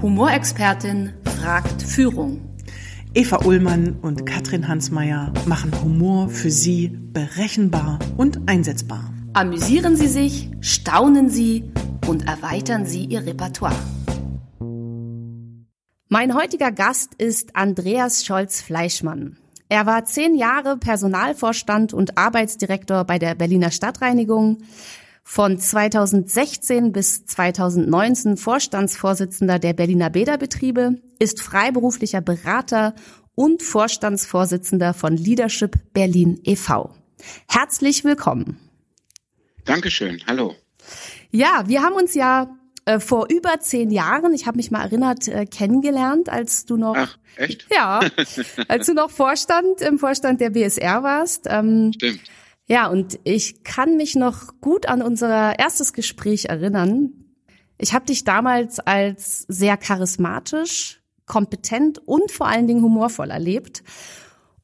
Humorexpertin fragt Führung. Eva Ullmann und Katrin Hansmeier machen Humor für Sie berechenbar und einsetzbar. Amüsieren Sie sich, staunen Sie und erweitern Sie Ihr Repertoire. Mein heutiger Gast ist Andreas Scholz-Fleischmann. Er war zehn Jahre Personalvorstand und Arbeitsdirektor bei der Berliner Stadtreinigung, von 2016 bis 2019 Vorstandsvorsitzender der Berliner Bäderbetriebe, ist freiberuflicher Berater und Vorstandsvorsitzender von Leadership Berlin e.V. Herzlich willkommen. Dankeschön, hallo. Ja, wir haben uns ja äh, vor über zehn Jahren, ich habe mich mal erinnert, äh, kennengelernt, als du noch Ach, echt? Ja, als du noch Vorstand im Vorstand der BSR warst. Ähm, Stimmt. Ja, und ich kann mich noch gut an unser erstes Gespräch erinnern. Ich habe dich damals als sehr charismatisch, kompetent und vor allen Dingen humorvoll erlebt.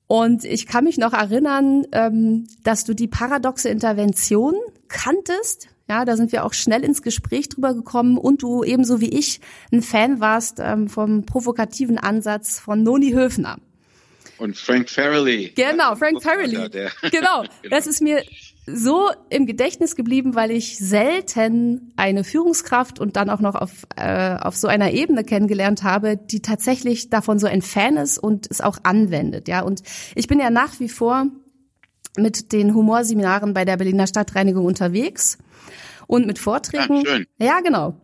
Und ich kann mich noch erinnern, ähm, dass du die paradoxe Intervention kanntest. Ja, da sind wir auch schnell ins Gespräch drüber gekommen und du ebenso wie ich ein Fan warst ähm, vom provokativen Ansatz von Noni Höfner. Und Frank Farrelly. Genau, Frank Farrelly. Genau, das ist mir so im Gedächtnis geblieben, weil ich selten eine Führungskraft und dann auch noch auf, äh, auf so einer Ebene kennengelernt habe, die tatsächlich davon so ein Fan ist und es auch anwendet. Ja, und ich bin ja nach wie vor mit den Humorseminaren bei der Berliner Stadtreinigung unterwegs und mit Vorträgen. Ja, schön. ja genau.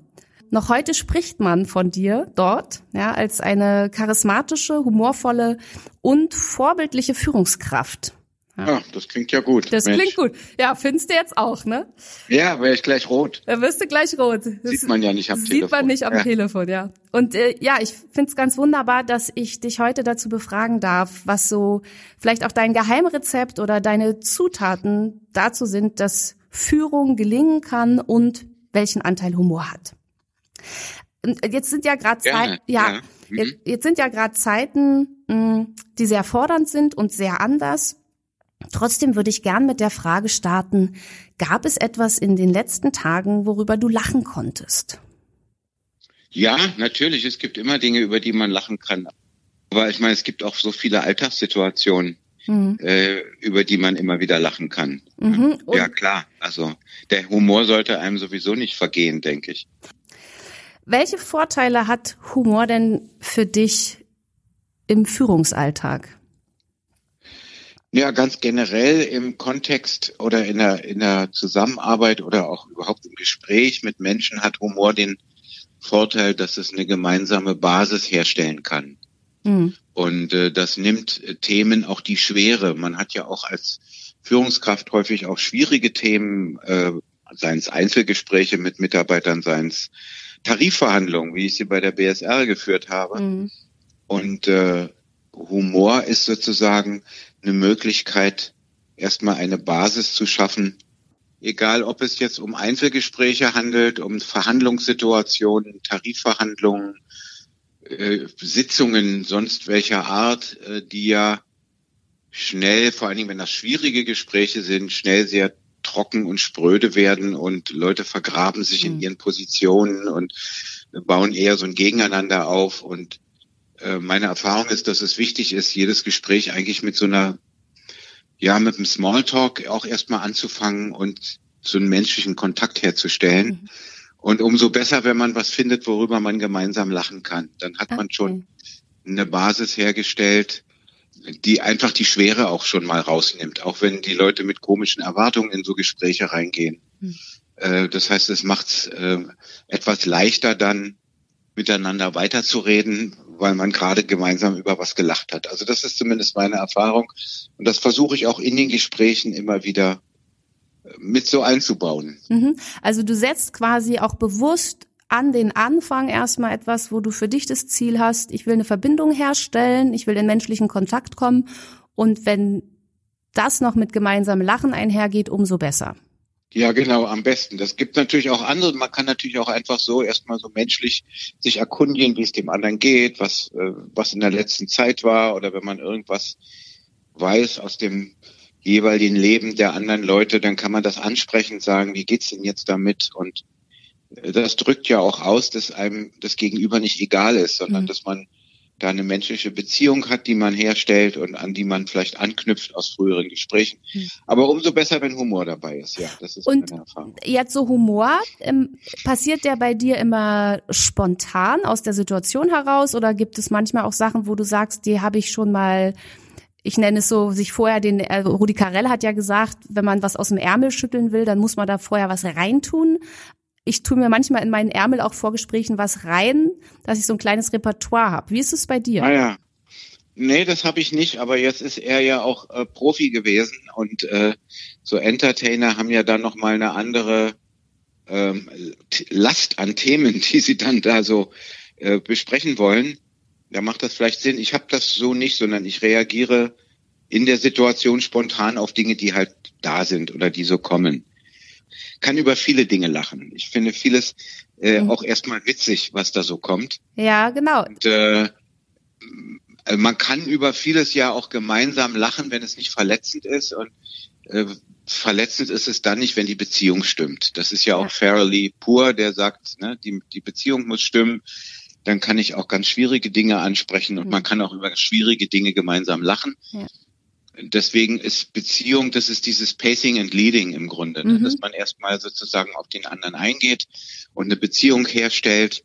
Noch heute spricht man von dir dort ja, als eine charismatische, humorvolle und vorbildliche Führungskraft. Ja, das klingt ja gut. Das Mensch. klingt gut. Ja, findest du jetzt auch, ne? Ja, wäre ich gleich rot. Da wirst du gleich rot. Das sieht man ja nicht am sieht Telefon. Sieht man nicht am ja. Telefon, ja. Und äh, ja, ich find's ganz wunderbar, dass ich dich heute dazu befragen darf, was so vielleicht auch dein Geheimrezept oder deine Zutaten dazu sind, dass Führung gelingen kann und welchen Anteil Humor hat. Jetzt sind ja gerade Zeiten, ja, ja. Mhm. Jetzt, jetzt, sind ja gerade Zeiten, die sehr fordernd sind und sehr anders. Trotzdem würde ich gern mit der Frage starten, gab es etwas in den letzten Tagen, worüber du lachen konntest? Ja, natürlich. Es gibt immer Dinge, über die man lachen kann. Aber ich meine, es gibt auch so viele Alltagssituationen, mhm. äh, über die man immer wieder lachen kann. Mhm. Ja, klar. Also der Humor sollte einem sowieso nicht vergehen, denke ich. Welche Vorteile hat Humor denn für dich im Führungsalltag? Ja, ganz generell im Kontext oder in der, in der Zusammenarbeit oder auch überhaupt im Gespräch mit Menschen hat Humor den Vorteil, dass es eine gemeinsame Basis herstellen kann. Mhm. Und äh, das nimmt Themen auch die Schwere. Man hat ja auch als Führungskraft häufig auch schwierige Themen, äh, seien es Einzelgespräche mit Mitarbeitern, seien es Tarifverhandlungen, wie ich sie bei der BSR geführt habe. Mhm. Und äh, Humor ist sozusagen eine Möglichkeit, erstmal eine Basis zu schaffen, egal ob es jetzt um Einzelgespräche handelt, um Verhandlungssituationen, Tarifverhandlungen, äh, Sitzungen sonst welcher Art, äh, die ja schnell, vor allen Dingen wenn das schwierige Gespräche sind, schnell sehr trocken und spröde werden und Leute vergraben sich mhm. in ihren Positionen und bauen eher so ein Gegeneinander auf. Und äh, meine Erfahrung ist, dass es wichtig ist, jedes Gespräch eigentlich mit so einer, ja, mit einem Smalltalk auch erstmal anzufangen und so einen menschlichen Kontakt herzustellen. Mhm. Und umso besser, wenn man was findet, worüber man gemeinsam lachen kann. Dann hat man schon eine Basis hergestellt, die einfach die Schwere auch schon mal rausnimmt, auch wenn die Leute mit komischen Erwartungen in so Gespräche reingehen. Hm. Äh, das heißt, es macht es äh, etwas leichter dann miteinander weiterzureden, weil man gerade gemeinsam über was gelacht hat. Also das ist zumindest meine Erfahrung und das versuche ich auch in den Gesprächen immer wieder äh, mit so einzubauen. Mhm. Also du setzt quasi auch bewusst an den Anfang erstmal etwas, wo du für dich das Ziel hast, ich will eine Verbindung herstellen, ich will in menschlichen Kontakt kommen und wenn das noch mit gemeinsamem Lachen einhergeht, umso besser. Ja, genau, am besten. Das gibt natürlich auch andere. Man kann natürlich auch einfach so erstmal so menschlich sich erkundigen, wie es dem anderen geht, was, äh, was in der letzten Zeit war oder wenn man irgendwas weiß aus dem jeweiligen Leben der anderen Leute, dann kann man das ansprechend sagen, wie geht's denn jetzt damit? Und das drückt ja auch aus, dass einem das Gegenüber nicht egal ist, sondern mhm. dass man da eine menschliche Beziehung hat, die man herstellt und an die man vielleicht anknüpft aus früheren Gesprächen. Hm. Aber umso besser, wenn Humor dabei ist, ja. Das ist und meine Erfahrung. Jetzt so Humor, ähm, passiert der bei dir immer spontan aus der Situation heraus oder gibt es manchmal auch Sachen, wo du sagst, die habe ich schon mal ich nenne es so, sich vorher den, äh, Rudi Carell hat ja gesagt, wenn man was aus dem Ärmel schütteln will, dann muss man da vorher was reintun ich tue mir manchmal in meinen Ärmel auch vor Gesprächen was rein, dass ich so ein kleines Repertoire habe. Wie ist es bei dir? Ah ja. Nee, das habe ich nicht, aber jetzt ist er ja auch äh, Profi gewesen und äh, so Entertainer haben ja dann nochmal eine andere ähm, Last an Themen, die sie dann da so äh, besprechen wollen. Da macht das vielleicht Sinn. Ich habe das so nicht, sondern ich reagiere in der Situation spontan auf Dinge, die halt da sind oder die so kommen kann über viele Dinge lachen. Ich finde vieles äh, mhm. auch erstmal witzig, was da so kommt. Ja, genau. Und, äh, man kann über vieles ja auch gemeinsam lachen, wenn es nicht verletzend ist. Und äh, verletzend ist es dann nicht, wenn die Beziehung stimmt. Das ist ja auch ja. Fairly pur, der sagt, ne, die, die Beziehung muss stimmen. Dann kann ich auch ganz schwierige Dinge ansprechen und mhm. man kann auch über schwierige Dinge gemeinsam lachen. Ja deswegen ist Beziehung, das ist dieses Pacing and Leading im Grunde, ne? mhm. dass man erstmal sozusagen auf den anderen eingeht und eine Beziehung herstellt.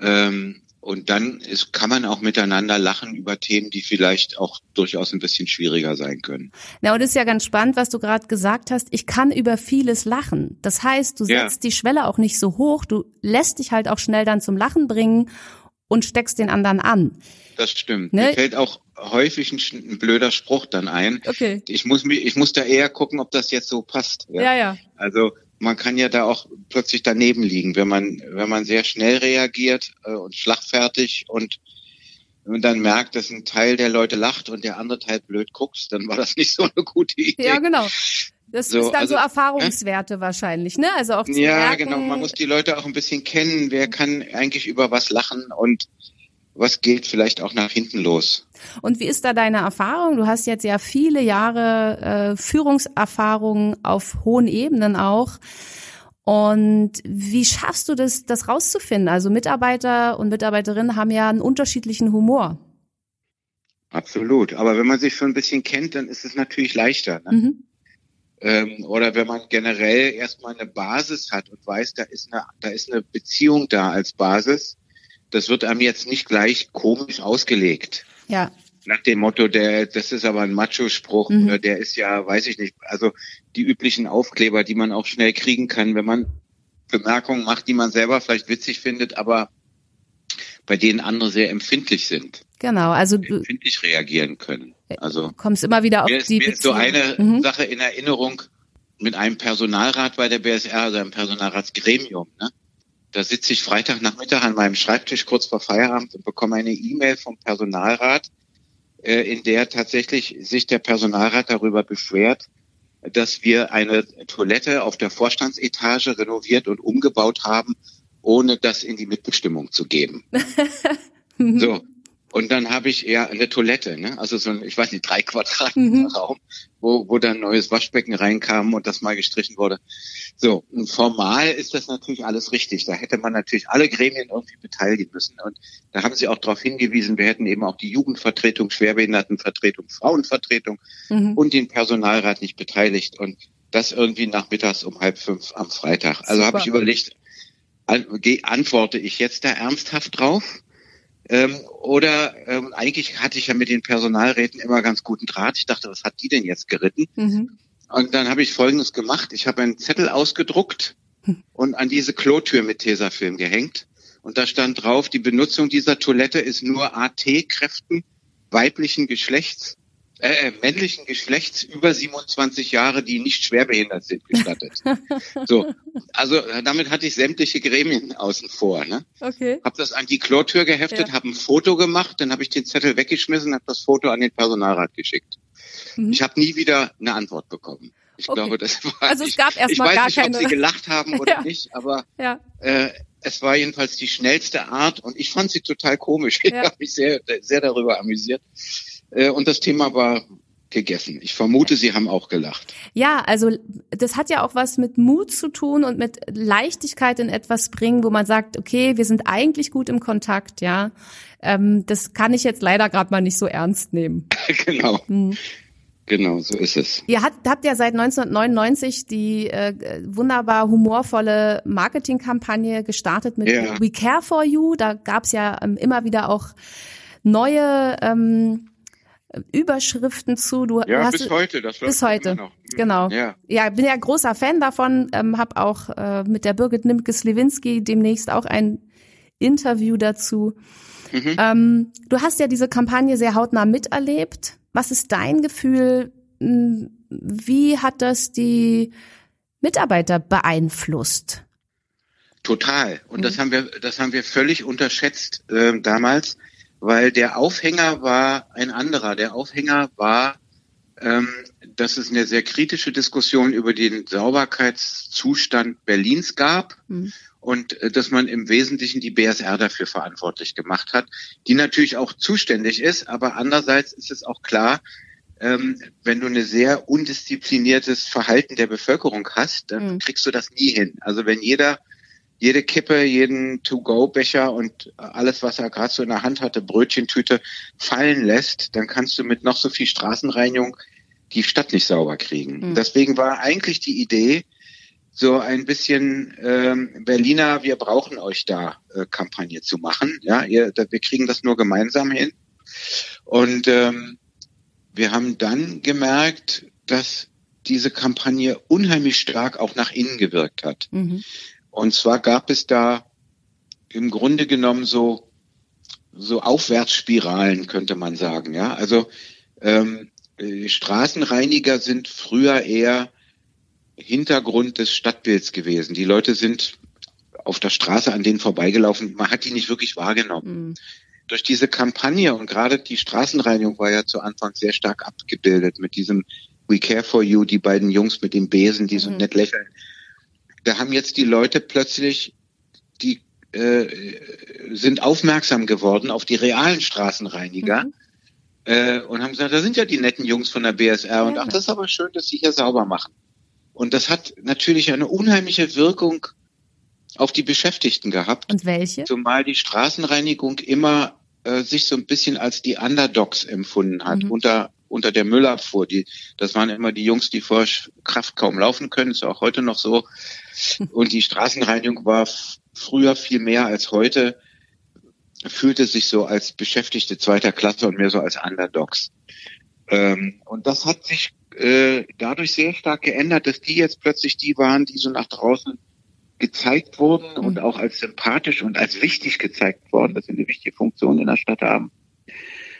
Ähm, und dann ist, kann man auch miteinander lachen über Themen, die vielleicht auch durchaus ein bisschen schwieriger sein können. Na, und es ist ja ganz spannend, was du gerade gesagt hast. Ich kann über vieles lachen. Das heißt, du setzt ja. die Schwelle auch nicht so hoch. Du lässt dich halt auch schnell dann zum Lachen bringen und steckst den anderen an. Das stimmt. Ne? Mir fällt auch häufig ein, ein, blöder Spruch dann ein. Okay. Ich muss mich, ich muss da eher gucken, ob das jetzt so passt. Ja, ja. ja. Also man kann ja da auch plötzlich daneben liegen, wenn man, wenn man sehr schnell reagiert äh, und schlagfertig und und dann merkt, dass ein Teil der Leute lacht und der andere Teil blöd guckt, dann war das nicht so eine gute Idee. Ja, genau. Das so, ist dann also, so Erfahrungswerte äh? wahrscheinlich, ne? Also auch zu Ja, merken, genau. Man muss die Leute auch ein bisschen kennen. Wer kann eigentlich über was lachen und was geht vielleicht auch nach hinten los. Und wie ist da deine Erfahrung? Du hast jetzt ja viele Jahre äh, Führungserfahrung auf hohen Ebenen auch. Und wie schaffst du das, das rauszufinden? Also Mitarbeiter und Mitarbeiterinnen haben ja einen unterschiedlichen Humor. Absolut. Aber wenn man sich schon ein bisschen kennt, dann ist es natürlich leichter. Ne? Mhm. Ähm, oder wenn man generell erstmal eine Basis hat und weiß, da ist eine, da ist eine Beziehung da als Basis, das wird einem jetzt nicht gleich komisch ausgelegt. Ja. Nach dem Motto, der, das ist aber ein Macho-Spruch mhm. oder der ist ja, weiß ich nicht, also die üblichen Aufkleber, die man auch schnell kriegen kann, wenn man Bemerkungen macht, die man selber vielleicht witzig findet, aber bei denen andere sehr empfindlich sind. Genau, also du empfindlich reagieren können. Also kommst immer wieder auf mir ist, die mir ist so eine mhm. Sache in Erinnerung mit einem Personalrat bei der BSR, also einem Personalratsgremium. Ne? Da sitze ich Freitagnachmittag an meinem Schreibtisch kurz vor Feierabend und bekomme eine E-Mail vom Personalrat, äh, in der tatsächlich sich der Personalrat darüber beschwert, dass wir eine Toilette auf der Vorstandsetage renoviert und umgebaut haben, ohne das in die Mitbestimmung zu geben. so, und dann habe ich ja eine Toilette, ne? also so ein, ich weiß nicht, drei Quadraten mhm. Raum, wo, wo dann ein neues Waschbecken reinkam und das mal gestrichen wurde. So, und formal ist das natürlich alles richtig. Da hätte man natürlich alle Gremien irgendwie beteiligen müssen. Und da haben Sie auch darauf hingewiesen, wir hätten eben auch die Jugendvertretung, Schwerbehindertenvertretung, Frauenvertretung mhm. und den Personalrat nicht beteiligt. Und das irgendwie nachmittags um halb fünf am Freitag. Also habe ich überlegt, an, antworte ich jetzt da ernsthaft drauf? Ähm, oder ähm, eigentlich hatte ich ja mit den Personalräten immer ganz guten Draht. Ich dachte, was hat die denn jetzt geritten? Mhm. Und dann habe ich Folgendes gemacht. Ich habe einen Zettel ausgedruckt hm. und an diese Klotür mit Tesafilm gehängt. Und da stand drauf, die Benutzung dieser Toilette ist nur AT-Kräften weiblichen Geschlechts äh, äh, männlichen Geschlechts über 27 Jahre, die nicht schwerbehindert sind, gestattet. so, also äh, damit hatte ich sämtliche Gremien außen vor. Ne? Okay. Hab das an die Klotür geheftet, ja. habe ein Foto gemacht, dann habe ich den Zettel weggeschmissen, habe das Foto an den Personalrat geschickt. Mhm. Ich habe nie wieder eine Antwort bekommen. Ich okay. glaube, das war. Also es gab erstmal gar nicht, keine. ob sie gelacht haben oder ja. nicht, aber ja. äh, es war jedenfalls die schnellste Art und ich fand sie total komisch. Ich habe mich sehr, sehr darüber amüsiert. Äh, und das Thema war gegessen. Ich vermute, Sie haben auch gelacht. Ja, also das hat ja auch was mit Mut zu tun und mit Leichtigkeit in etwas bringen, wo man sagt, okay, wir sind eigentlich gut im Kontakt, ja. Ähm, das kann ich jetzt leider gerade mal nicht so ernst nehmen. genau. Hm. Genau, so ist es. Ihr habt, habt ja seit 1999 die äh, wunderbar humorvolle Marketingkampagne gestartet mit ja. We Care for You. Da gab's ja ähm, immer wieder auch neue ähm, Überschriften zu. Du, ja, hast, bis heute. Das bis heute, genau. Ja. ja, bin ja großer Fan davon. Ähm, habe auch äh, mit der Birgit Nimke-Slewinski demnächst auch ein Interview dazu. Mhm. Ähm, du hast ja diese Kampagne sehr hautnah miterlebt. Was ist dein Gefühl? Hm, wie hat das die Mitarbeiter beeinflusst? Total. Und mhm. das haben wir, das haben wir völlig unterschätzt äh, damals weil der Aufhänger war ein anderer. Der Aufhänger war, ähm, dass es eine sehr kritische Diskussion über den Sauberkeitszustand Berlins gab. Mhm. Und äh, dass man im Wesentlichen die BSR dafür verantwortlich gemacht hat, die natürlich auch zuständig ist, aber andererseits ist es auch klar, ähm, wenn du eine sehr undiszipliniertes Verhalten der Bevölkerung hast, dann mhm. kriegst du das nie hin. Also wenn jeder jede Kippe, jeden To-Go-Becher und alles, was er gerade so in der Hand hatte, Brötchentüte, fallen lässt, dann kannst du mit noch so viel Straßenreinigung die Stadt nicht sauber kriegen. Mhm. Deswegen war eigentlich die Idee, so ein bisschen ähm, Berliner, wir brauchen euch da äh, Kampagne zu machen. Ja, ihr, wir kriegen das nur gemeinsam hin. Und ähm, wir haben dann gemerkt, dass diese Kampagne unheimlich stark auch nach innen gewirkt hat. Mhm. Und zwar gab es da im Grunde genommen so, so Aufwärtsspiralen, könnte man sagen. Ja, also ähm, Straßenreiniger sind früher eher Hintergrund des Stadtbilds gewesen. Die Leute sind auf der Straße an denen vorbeigelaufen. Man hat die nicht wirklich wahrgenommen. Mhm. Durch diese Kampagne und gerade die Straßenreinigung war ja zu Anfang sehr stark abgebildet mit diesem We Care for You, die beiden Jungs mit dem Besen, die so mhm. nett lächeln da haben jetzt die Leute plötzlich, die äh, sind aufmerksam geworden auf die realen Straßenreiniger mhm. äh, und haben gesagt, da sind ja die netten Jungs von der BSR ja. und ach, das ist aber schön, dass sie hier sauber machen. Und das hat natürlich eine unheimliche Wirkung auf die Beschäftigten gehabt. Und welche? Zumal die Straßenreinigung immer äh, sich so ein bisschen als die Underdogs empfunden hat mhm. unter unter der Müllabfuhr. Die, das waren immer die Jungs, die vor Kraft kaum laufen können. Ist auch heute noch so. Und die Straßenreinigung war früher viel mehr als heute, fühlte sich so als Beschäftigte zweiter Klasse und mehr so als Underdogs. Ähm, und das hat sich äh, dadurch sehr stark geändert, dass die jetzt plötzlich die waren, die so nach draußen gezeigt wurden mhm. und auch als sympathisch und als wichtig gezeigt worden, dass sie eine wichtige Funktion in der Stadt haben.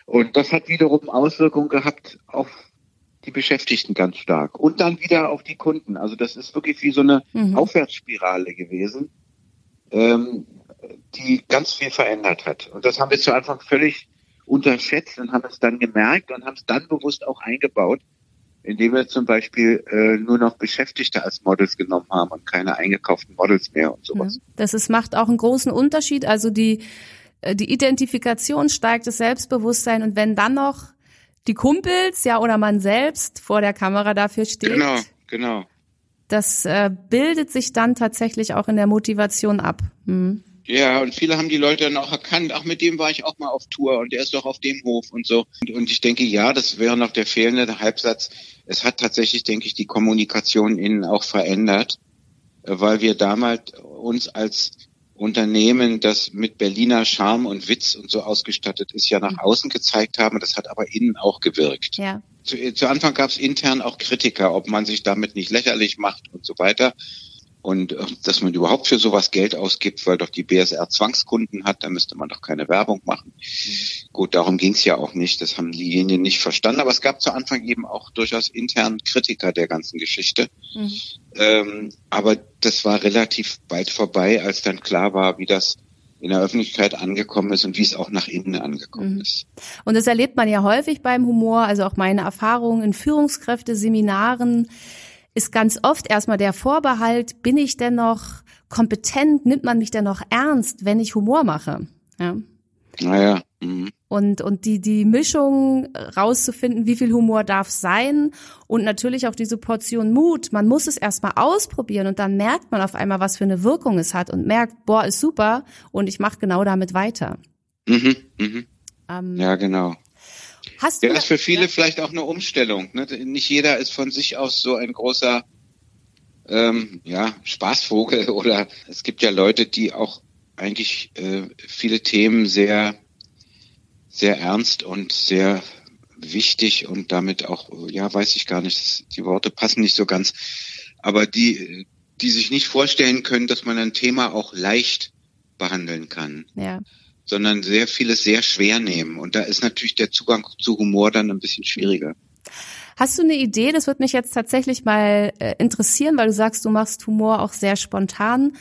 Und das hat wiederum Auswirkungen gehabt auf die Beschäftigten ganz stark und dann wieder auf die Kunden. Also das ist wirklich wie so eine mhm. Aufwärtsspirale gewesen, ähm, die ganz viel verändert hat. Und das haben wir zu Anfang völlig unterschätzt und haben es dann gemerkt und haben es dann bewusst auch eingebaut, indem wir zum Beispiel äh, nur noch Beschäftigte als Models genommen haben und keine eingekauften Models mehr und sowas. Das ist, macht auch einen großen Unterschied. Also die äh, die Identifikation steigt, das Selbstbewusstsein und wenn dann noch die Kumpels, ja, oder man selbst vor der Kamera dafür steht. Genau, genau. Das äh, bildet sich dann tatsächlich auch in der Motivation ab. Hm. Ja, und viele haben die Leute dann auch erkannt, ach, mit dem war ich auch mal auf Tour und der ist doch auf dem Hof und so. Und, und ich denke, ja, das wäre noch der fehlende Halbsatz. Es hat tatsächlich, denke ich, die Kommunikation innen auch verändert, äh, weil wir damals uns als Unternehmen, das mit Berliner Charme und Witz und so ausgestattet ist, ja nach mhm. außen gezeigt haben. Das hat aber innen auch gewirkt. Ja. Zu, zu Anfang gab es intern auch Kritiker, ob man sich damit nicht lächerlich macht und so weiter und äh, dass man überhaupt für sowas Geld ausgibt, weil doch die BSR Zwangskunden hat, da müsste man doch keine Werbung machen. Mhm. Gut, darum ging es ja auch nicht, das haben diejenigen nicht verstanden, aber es gab zu Anfang eben auch durchaus intern Kritiker der ganzen Geschichte. Mhm. Ähm, aber das war relativ bald vorbei, als dann klar war, wie das in der Öffentlichkeit angekommen ist und wie es auch nach innen angekommen mhm. ist. Und das erlebt man ja häufig beim Humor, also auch meine Erfahrungen in Führungskräfte-Seminaren ist ganz oft erstmal der Vorbehalt, bin ich denn noch kompetent, nimmt man mich denn noch ernst, wenn ich Humor mache? Ja. Naja. Mhm. Und, und die, die Mischung rauszufinden, wie viel Humor darf sein und natürlich auch diese Portion Mut. Man muss es erstmal ausprobieren und dann merkt man auf einmal, was für eine Wirkung es hat und merkt, boah, ist super und ich mache genau damit weiter. Mhm. Mhm. Ähm, Ja, genau. Hast du Ja, das ist für viele Ja. vielleicht auch eine Umstellung. Ne? Nicht jeder ist von sich aus so ein großer ähm, ja, Spaßvogel oder es gibt ja Leute, die auch eigentlich äh, viele Themen sehr, sehr ernst und sehr wichtig und damit auch, ja, weiß ich gar nicht, die Worte passen nicht so ganz, aber die, die sich nicht vorstellen können, dass man ein Thema auch leicht behandeln kann Ja. Sondern sehr vieles sehr schwer nehmen. Und da ist natürlich der Zugang zu Humor dann ein bisschen schwieriger. Hast du eine Idee? Das würde mich jetzt tatsächlich mal äh, interessieren, weil du sagst, du machst Humor auch sehr spontan.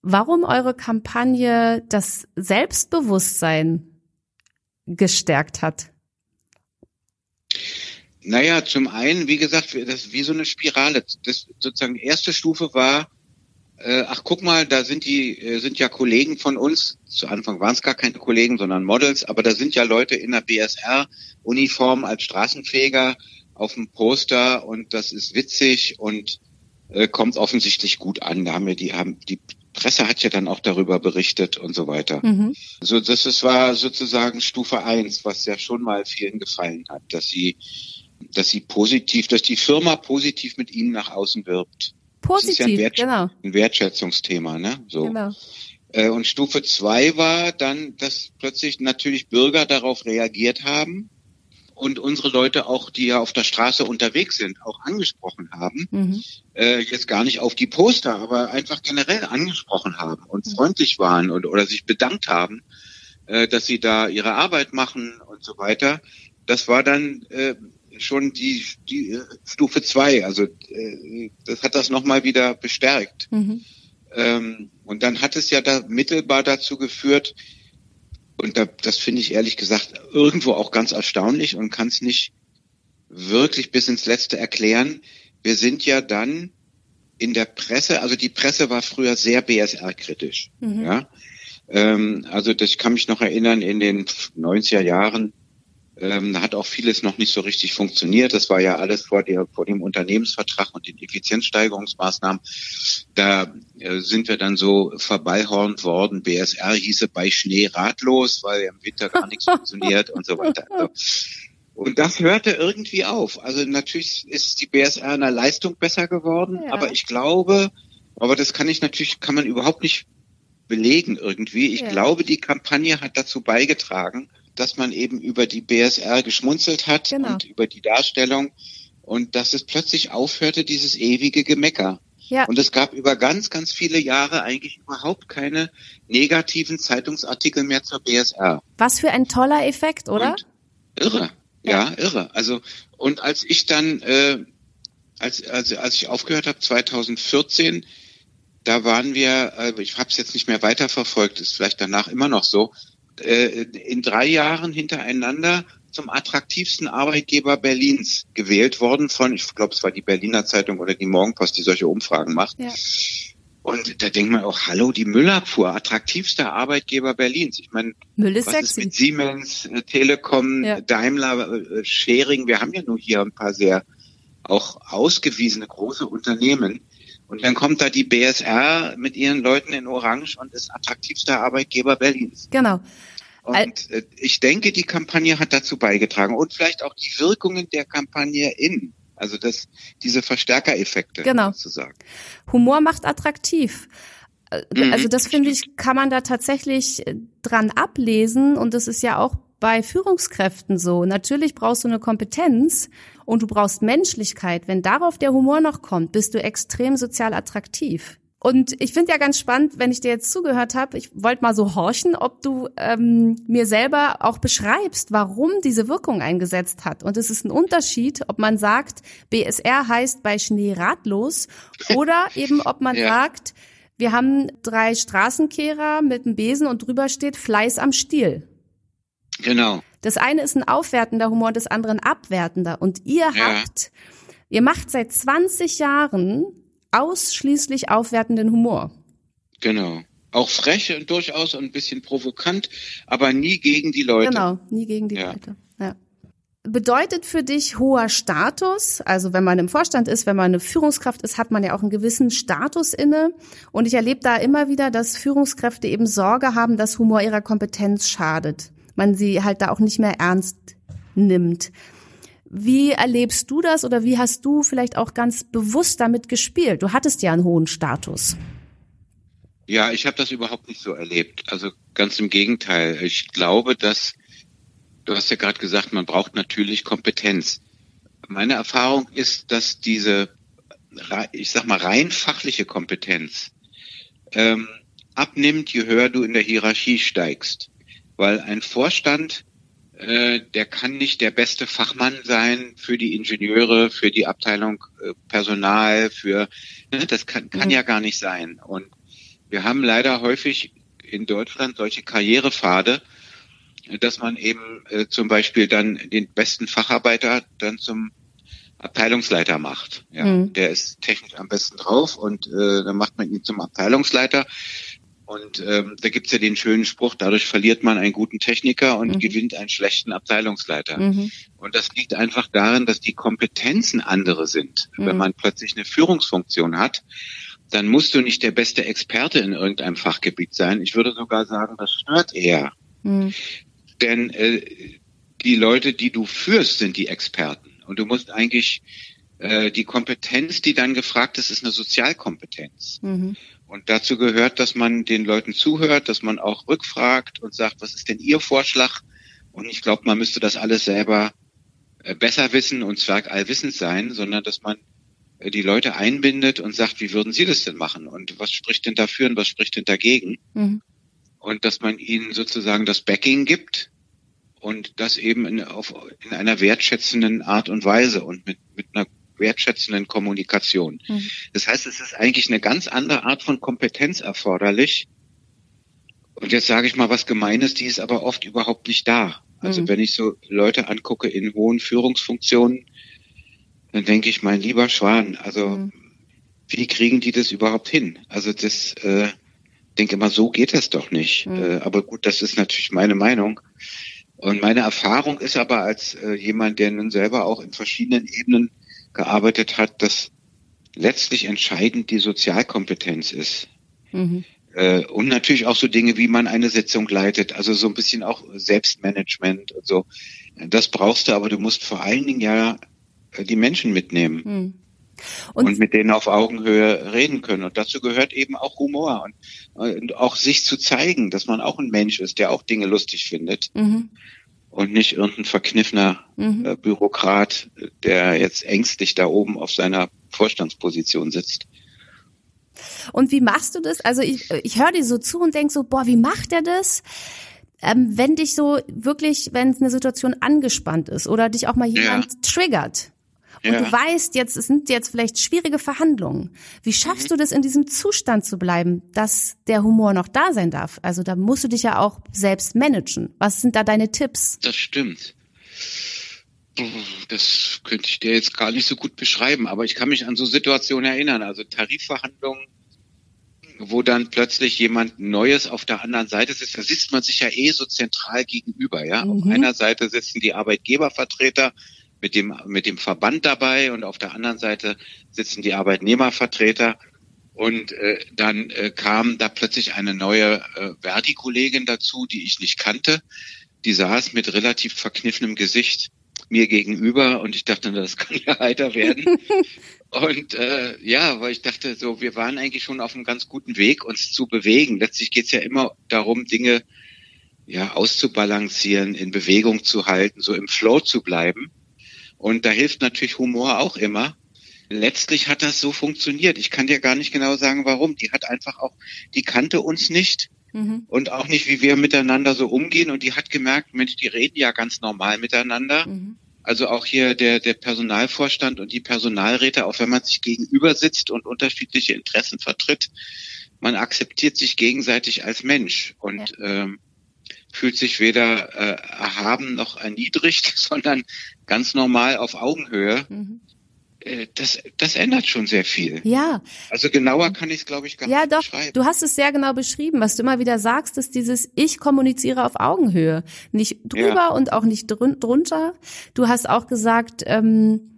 Warum eure Kampagne das Selbstbewusstsein gestärkt hat? Naja, zum einen, wie gesagt, das ist wie so eine Spirale. Das sozusagen erste Stufe war, äh, ach guck mal, da sind die, äh, sind ja Kollegen von uns. Zu Anfang waren es gar keine Kollegen, sondern Models, aber da sind ja Leute in der BSR-Uniform als Straßenfeger auf dem Poster und das ist witzig und äh, kommt offensichtlich gut an. Da haben wir die, haben die Presse hat ja dann auch darüber berichtet und so weiter. Mhm. So, das ist, war sozusagen Stufe eins, was ja schon mal vielen gefallen hat, dass sie, dass sie positiv, dass die Firma positiv mit ihnen nach außen wirbt. Das ist ja ein, Positiv, Wert, genau. ein Wertschätzungsthema, ne? So. genau. Äh, und Stufe zwei war dann, dass plötzlich natürlich Bürger darauf reagiert haben und unsere Leute auch, die ja auf der Straße unterwegs sind, auch angesprochen haben. Mhm. Äh, jetzt gar nicht auf die Poster, aber einfach generell angesprochen haben und Mhm. freundlich waren und oder sich bedankt haben, äh, dass sie da ihre Arbeit machen und so weiter. Das war dann äh, schon die, die äh, Stufe zwei. Also äh, das hat das nochmal wieder bestärkt. Mhm. Ähm, und dann hat es ja da mittelbar dazu geführt, und da, das finde ich ehrlich gesagt irgendwo auch ganz erstaunlich und kann es nicht wirklich bis ins Letzte erklären. Wir sind ja dann in der Presse, also die Presse war früher sehr BSR-kritisch. Mhm. Ja? Ähm, also das kann mich noch erinnern, in den 90er Jahren ähm, da hat auch vieles noch nicht so richtig funktioniert. Das war ja alles vor, der, vor dem Unternehmensvertrag und den Effizienzsteigerungsmaßnahmen. Da äh, sind wir dann so verballhornt worden. BSR hieße bei Schnee ratlos, weil im Winter gar nichts funktioniert und so weiter. So. Und das hörte irgendwie auf. Also natürlich ist die BSR in der Leistung besser geworden, Ja. aber ich glaube, aber das kann ich natürlich, kann man überhaupt nicht belegen irgendwie. Ich Ja. glaube, die Kampagne hat dazu beigetragen, dass man eben über die BSR geschmunzelt hat Genau. und über die Darstellung und dass es plötzlich aufhörte, dieses ewige Gemecker. Ja. Und es gab über ganz, ganz viele Jahre eigentlich überhaupt keine negativen Zeitungsartikel mehr zur BSR. Was für ein toller Effekt, oder? Und irre, ja. irre. Also und als ich dann, äh, als, als, als ich aufgehört habe 2014, da waren wir, äh, ich habe es jetzt nicht mehr weiterverfolgt, ist vielleicht danach immer noch so, äh, in drei Jahren hintereinander zum attraktivsten Arbeitgeber Berlins gewählt worden von, ich glaube, es war die Berliner Zeitung oder die Morgenpost, die solche Umfragen macht. Ja. Und da denkt man auch, hallo, die Müllabfuhr, attraktivster Arbeitgeber Berlins. Ich meine, Müll ist was ist mit. Siemens, äh, Telekom, Ja. Daimler, äh, Schering? Wir haben ja nur hier ein paar sehr auch ausgewiesene große Unternehmen. Und dann kommt da die BSR mit ihren Leuten in Orange und ist attraktivster Arbeitgeber Berlins. Genau. Und äh, ich denke, die Kampagne hat dazu beigetragen und vielleicht auch die Wirkungen der Kampagne in, also das, diese Verstärkereffekte Genau. sozusagen. Humor macht attraktiv. Äh, Mhm, Also das finde ich, kann man da tatsächlich äh, dran ablesen und das ist ja auch bei Führungskräften so. Natürlich brauchst du eine Kompetenz und du brauchst Menschlichkeit. Wenn darauf der Humor noch kommt, bist du extrem sozial attraktiv. Und ich finde ja ganz spannend, wenn ich dir jetzt zugehört habe, ich wollte mal so horchen, ob du ähm, mir selber auch beschreibst, warum diese Wirkung eingesetzt hat. Und es ist ein Unterschied, ob man sagt, BSR heißt bei Schnee ratlos oder eben ob man Ja. sagt, wir haben drei Straßenkehrer mit einem Besen und drüber steht Fleiß am Stiel. Genau. Das eine ist ein aufwertender Humor, das andere ein abwertender. Und ihr Ja. habt, ihr macht seit 20 Jahren ausschließlich aufwertenden Humor. Genau. auch frech und durchaus ein bisschen provokant, aber nie gegen die Leute. Genau, nie gegen die ja. Leute. Ja. Bedeutet für dich hoher Status, also wenn man im Vorstand ist, wenn man eine Führungskraft ist, hat man ja auch einen gewissen Status inne. Und ich erlebe da immer wieder, dass Führungskräfte eben Sorge haben, dass Humor ihrer Kompetenz schadet. Man sie halt da auch nicht mehr ernst nimmt. Wie erlebst du das oder wie hast du vielleicht auch ganz bewusst damit gespielt? Du hattest ja einen hohen Status. Ja, ich habe das überhaupt nicht so erlebt. Also ganz im Gegenteil. Ich glaube, dass du hast ja gerade gesagt, man braucht natürlich Kompetenz. Meine Erfahrung ist, dass diese, ich sag mal, rein fachliche Kompetenz ähm, abnimmt, je höher du in der Hierarchie steigst. Weil ein Vorstand äh, der kann nicht der beste Fachmann sein für die Ingenieure, für die Abteilung äh, Personal, für ne, das kann, kann mhm. ja gar nicht sein. Und wir haben leider häufig in Deutschland solche Karrierepfade, dass man eben äh, zum Beispiel dann den besten Facharbeiter dann zum Abteilungsleiter macht. Ja, mhm. der ist technisch am besten drauf und äh, dann macht man ihn zum Abteilungsleiter. Und ähm, da gibt's ja den schönen Spruch, dadurch verliert man einen guten Techniker und mhm. gewinnt einen schlechten Abteilungsleiter. Mhm. Und das liegt einfach darin, dass die Kompetenzen andere sind. Mhm. Wenn man plötzlich eine Führungsfunktion hat, dann musst du nicht der beste Experte in irgendeinem Fachgebiet sein. Ich würde sogar sagen, das stört eher. Mhm. Denn äh, die Leute, die du führst, sind die Experten. Und du musst eigentlich äh, die Kompetenz, die dann gefragt ist, ist eine Sozialkompetenz. Mhm. Und dazu gehört, dass man den Leuten zuhört, dass man auch rückfragt und sagt, was ist denn Ihr Vorschlag? Und ich glaube, man müsste das alles selber äh, besser wissen und zwar allwissend sein, sondern dass man äh, die Leute einbindet und sagt, wie würden Sie das denn machen? Und was spricht denn dafür und was spricht denn dagegen? Mhm. Und dass man ihnen sozusagen das Backing gibt und das eben in, auf, in einer wertschätzenden Art und Weise und mit, mit einer wertschätzenden Kommunikation. Mhm. Das heißt, es ist eigentlich eine ganz andere Art von Kompetenz erforderlich. Und jetzt sage ich mal was Gemeines, die ist aber oft überhaupt nicht da. Also mhm. wenn ich so Leute angucke in hohen Führungsfunktionen, dann denke ich, mein lieber Schwan, also mhm. wie kriegen die das überhaupt hin? Also das, äh, denke immer, so geht das doch nicht. Mhm. Äh, aber gut, das ist natürlich meine Meinung. Und meine Erfahrung ist aber als äh, jemand, der nun selber auch in verschiedenen Ebenen gearbeitet hat, dass letztlich entscheidend die Sozialkompetenz ist. Mhm. Äh, und natürlich auch so Dinge, wie man eine Sitzung leitet, also so ein bisschen auch Selbstmanagement und so. Das brauchst du, aber du musst vor allen Dingen ja äh, die Menschen mitnehmen. Mhm. Und, und, mit denen auf Augenhöhe reden können. Und dazu gehört eben auch Humor und, und, auch sich zu zeigen, dass man auch ein Mensch ist, der auch Dinge lustig findet. Mhm und nicht irgendein verkniffener mhm. äh, Bürokrat, der jetzt ängstlich da oben auf seiner Vorstandsposition sitzt. Und wie machst du das? Also ich, ich höre dir so zu und denk so, boah, wie macht er das? Ähm, wenn dich so wirklich, wenn eine Situation angespannt ist oder dich auch mal jemand ja. triggert, und ja. du weißt jetzt, es sind jetzt vielleicht schwierige Verhandlungen. Wie schaffst mhm. du das in diesem Zustand zu bleiben, dass der Humor noch da sein darf? Also da musst du dich ja auch selbst managen. Was sind da deine Tipps? Das stimmt. Das könnte ich dir jetzt gar nicht so gut beschreiben, aber ich kann mich an so Situationen erinnern. Also Tarifverhandlungen, wo dann plötzlich jemand Neues auf der anderen Seite sitzt, da sitzt man sich ja eh so zentral gegenüber, ja. Mhm. Auf einer Seite sitzen die Arbeitgebervertreter, mit dem, mit dem Verband dabei und auf der anderen Seite sitzen die Arbeitnehmervertreter. Und äh, dann äh, kam da plötzlich eine neue äh, Verdi-Kollegin dazu, die ich nicht kannte. Die saß mit relativ verkniffenem Gesicht mir gegenüber und ich dachte, das kann ja heiter werden. und äh, ja, weil ich dachte, so, wir waren eigentlich schon auf einem ganz guten Weg, uns zu bewegen. Letztlich geht's ja immer darum, Dinge ja auszubalancieren, in Bewegung zu halten, so im Flow zu bleiben. Und da hilft natürlich Humor auch immer. Letztlich hat das so funktioniert. Ich kann dir gar nicht genau sagen, warum. Die hat einfach auch, die kannte uns nicht mhm. und auch nicht, wie wir miteinander so umgehen. Und die hat gemerkt, Mensch, die reden ja ganz normal miteinander. Mhm. Also auch hier der, der Personalvorstand und die Personalräte, auch wenn man sich gegenüber sitzt und unterschiedliche Interessen vertritt, man akzeptiert sich gegenseitig als Mensch. Und ja. ähm, fühlt sich weder äh, erhaben noch erniedrigt, sondern ganz normal auf Augenhöhe. Mhm. äh, das, das ändert schon sehr viel. Ja. Also genauer kann ich es, glaube ich, gar ja, nicht doch. beschreiben. Du hast es sehr genau beschrieben. Was du immer wieder sagst, ist dieses Ich kommuniziere auf Augenhöhe. Nicht drüber Ja. und auch nicht drun drunter. Du hast auch gesagt, ähm,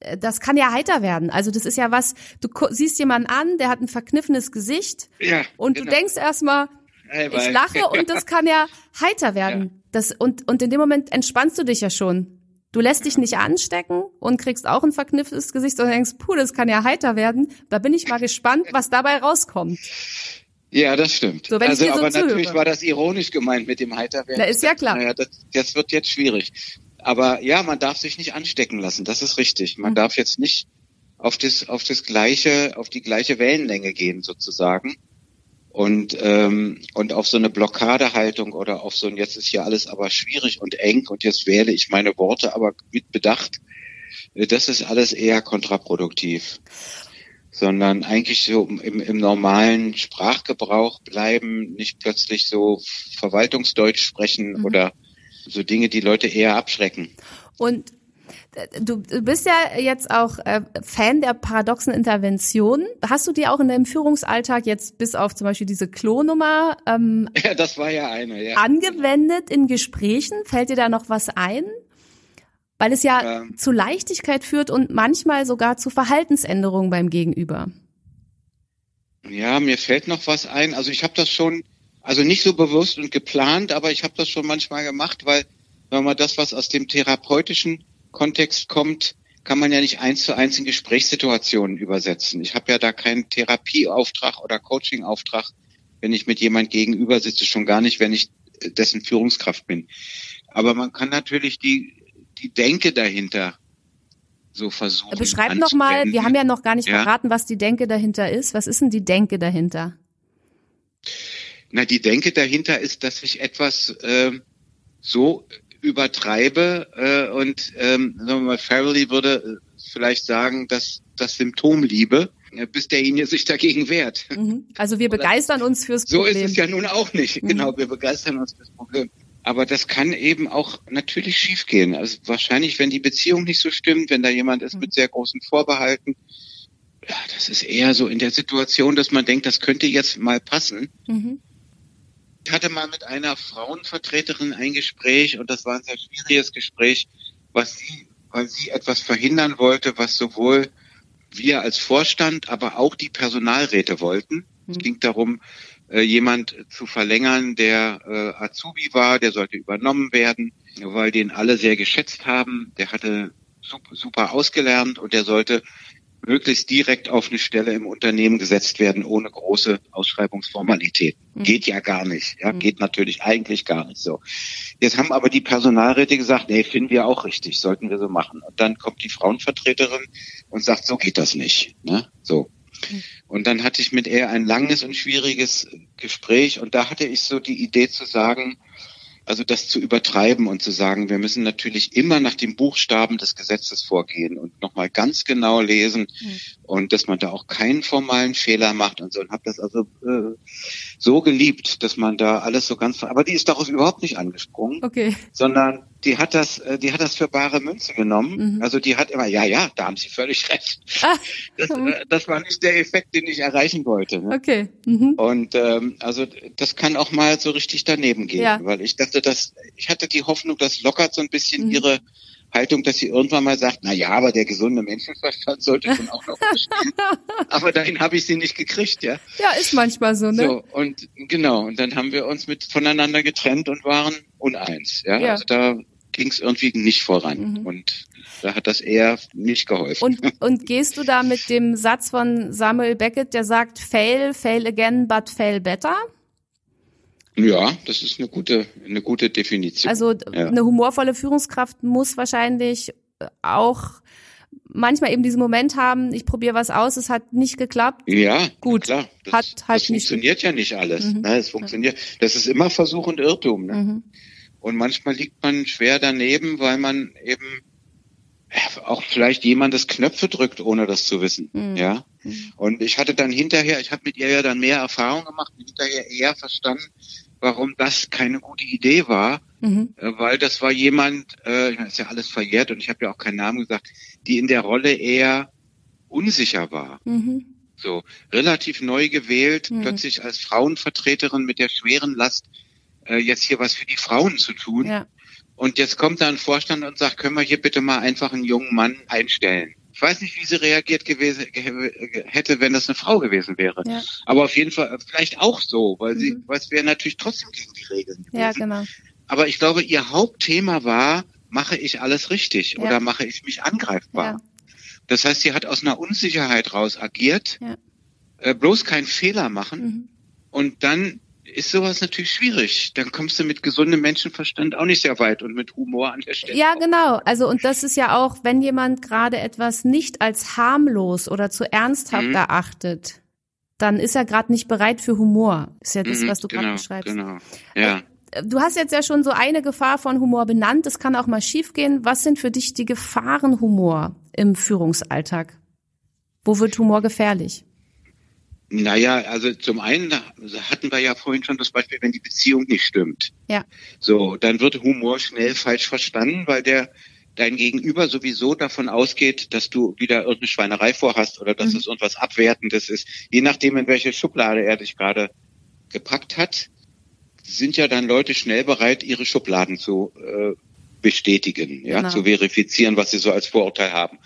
äh, das kann ja heiter werden. Also das ist ja was, du siehst jemanden an, der hat ein verkniffenes Gesicht ja, und genau. du denkst erstmal, Hey, ich lache und das kann ja heiter werden. Das, und, und in dem Moment entspannst du dich ja schon. Du lässt dich nicht anstecken und kriegst auch ein verkniffenes Gesicht, sondern denkst, puh, das kann ja heiter werden. Da bin ich mal gespannt, was dabei rauskommt. Ja, das stimmt. So, also, so aber zuhöre. natürlich war das ironisch gemeint mit dem Heiterwerden. Na, ist ja klar. Naja, das, das wird jetzt schwierig. Aber ja, man darf sich nicht anstecken lassen. Das ist richtig. Man Mhm. darf jetzt nicht auf das, auf das gleiche, auf die gleiche Wellenlänge gehen sozusagen. Und, ähm, und auf so eine Blockadehaltung oder auf so ein, jetzt ist hier alles aber schwierig und eng und jetzt wähle ich meine Worte aber mit Bedacht. Äh, Das ist alles eher kontraproduktiv sondern eigentlich so im, im normalen Sprachgebrauch bleiben, nicht plötzlich so Verwaltungsdeutsch sprechen Mhm. oder so Dinge, die Leute eher abschrecken. Und du du bist ja jetzt auch äh, Fan der paradoxen Intervention. Hast du die auch in deinem Führungsalltag jetzt bis auf zum Beispiel diese Klonummer ähm, Ja, das war ja eine, ja. angewendet in Gesprächen? Fällt dir da noch was ein? Weil es ja Ähm. zu Leichtigkeit führt und manchmal sogar zu Verhaltensänderungen beim Gegenüber. Ja, mir fällt noch was ein. Also ich habe das schon, also nicht so bewusst und geplant, aber ich habe das schon manchmal gemacht, weil wenn man das, was aus dem therapeutischen Kontext kommt, kann man ja nicht eins zu eins in Gesprächssituationen übersetzen. Ich habe ja da keinen Therapieauftrag oder Coachingauftrag, wenn ich mit jemand gegenüber sitze, schon gar nicht, wenn ich äh, dessen Führungskraft bin. Aber man kann natürlich die, die Denke dahinter so versuchen. Beschreib noch mal, wir haben ja noch gar nicht Ja. verraten, was die Denke dahinter ist. Was ist denn die Denke dahinter? Na, die Denke dahinter ist, dass ich etwas ähm, so übertreibe äh, und ähm, sagen wir mal, Farrelly würde äh, vielleicht sagen, dass das Symptom liebe, äh, bis derjenige sich dagegen wehrt. Mhm. Also wir begeistern uns fürs So Problem. ist es ja nun auch nicht. Mhm. Genau, wir begeistern uns fürs Problem. Aber das kann eben auch natürlich schiefgehen. Also wahrscheinlich, wenn die Beziehung nicht so stimmt, wenn da jemand ist Mhm. mit sehr großen Vorbehalten, ja, das ist eher so in der Situation, dass man denkt, das könnte jetzt mal passen. Mhm. Ich hatte mal mit einer Frauenvertreterin ein Gespräch und das war ein sehr schwieriges Gespräch, was sie, weil sie etwas verhindern wollte, was sowohl wir als Vorstand, aber auch die Personalräte wollten. Es Mhm. ging darum, äh, jemand zu verlängern, der äh, Azubi war, der sollte übernommen werden, weil den alle sehr geschätzt haben. Der hatte sup- super ausgelernt und der sollte möglichst direkt auf eine Stelle im Unternehmen gesetzt werden, ohne große Ausschreibungsformalitäten. Mhm. Geht ja gar nicht. Ja, Mhm. geht natürlich eigentlich gar nicht so. Jetzt haben aber die Personalräte gesagt, nee, finden wir auch richtig, sollten wir so machen. Und dann kommt die Frauenvertreterin und sagt, so geht das nicht. Ne? So. Mhm. Und dann hatte ich mit ihr ein langes und schwieriges Gespräch und da hatte ich so die Idee zu sagen, also das zu übertreiben und zu sagen, wir müssen natürlich immer nach dem Buchstaben des Gesetzes vorgehen und nochmal ganz genau lesen Mhm. und dass man da auch keinen formalen Fehler macht und so. Und habe das also äh, so geliebt, dass man da alles so ganz, aber die ist darauf überhaupt nicht angesprungen, Okay. sondern die hat das, äh, die hat das für bare Münze genommen. Mhm. Also die hat immer, ja, ja, da haben Sie völlig recht. Ah, Das, äh, das war nicht der Effekt, den ich erreichen wollte. Ne? okay. Mhm. Und ähm, also das kann auch mal so richtig daneben gehen, Ja. weil ich dachte, dass ich hatte die Hoffnung, das lockert so ein bisschen Mhm. ihre Haltung, dass sie irgendwann mal sagt, na ja, aber der gesunde Menschenverstand sollte schon auch noch spielen. aber dahin habe ich sie nicht gekriegt, ja. Ja, ist manchmal so, ne? So und genau und dann haben wir uns mit voneinander getrennt und waren uneins, ja. Ja. Also da ging es irgendwie nicht voran Mhm. und da hat das eher nicht geholfen. Und, und gehst du da mit dem Satz von Samuel Beckett, der sagt, fail, fail again, but fail better? ja, das ist eine gute eine gute Definition. Also Ja. eine humorvolle Führungskraft muss wahrscheinlich auch manchmal eben diesen Moment haben, ich probiere was aus, es hat nicht geklappt. Ja, Gut. klar. Das, Hat halt das nicht- funktioniert ja nicht alles. Mhm. Ne? Es funktioniert. Das ist immer Versuch und Irrtum. Ne? Mhm. Und manchmal liegt man schwer daneben, weil man eben auch vielleicht jemandes Knöpfe drückt, ohne das zu wissen. Mhm. Ja. Mhm. Und ich hatte dann hinterher, ich habe mit ihr ja dann mehr Erfahrung gemacht und hinterher eher verstanden, warum das keine gute Idee war, mhm. äh, weil das war jemand, äh, ist ja alles verjährt und ich habe ja auch keinen Namen gesagt, die in der Rolle eher unsicher war. Mhm. So, relativ neu gewählt, mhm. plötzlich als Frauenvertreterin mit der schweren Last, äh, jetzt hier was für die Frauen zu tun. Ja. Und jetzt kommt da ein Vorstand und sagt, können wir hier bitte mal einfach einen jungen Mann einstellen. Ich weiß nicht, wie sie reagiert gewesen hätte, wenn das eine Frau gewesen wäre. Ja. Aber auf jeden Fall vielleicht auch so, weil mhm. sie, weil es wäre natürlich trotzdem gegen die Regeln gewesen. Ja, genau. Aber ich glaube, ihr Hauptthema war, mache ich alles richtig ja. oder mache ich mich angreifbar? Ja. Das heißt, sie hat aus einer Unsicherheit raus agiert, ja. äh, bloß keinen Fehler machen mhm. und dann ist sowas natürlich schwierig. Dann kommst du mit gesundem Menschenverstand auch nicht sehr weit und mit Humor an der Stelle. Ja, genau. Also und das ist ja auch, wenn jemand gerade etwas nicht als harmlos oder zu ernsthaft mhm. erachtet, dann ist er gerade nicht bereit für Humor. Ist ja das, mhm, was du genau, gerade beschreibst. Genau. Ja. Äh, du hast jetzt ja schon so eine Gefahr von Humor benannt. Das kann auch mal schiefgehen. Was sind für dich die Gefahren Humor im Führungsalltag? Wo wird Humor gefährlich? Naja, also zum einen hatten wir ja vorhin schon das Beispiel, wenn die Beziehung nicht stimmt. Ja. So, dann wird Humor schnell falsch verstanden, weil der dein Gegenüber sowieso davon ausgeht, dass du wieder irgendeine Schweinerei vorhast oder dass mhm. es irgendwas Abwertendes ist. Je nachdem, in welche Schublade er dich gerade gepackt hat, sind ja dann Leute schnell bereit, ihre Schubladen zu äh, bestätigen, ja, genau. zu verifizieren, was sie so als Vorurteil haben.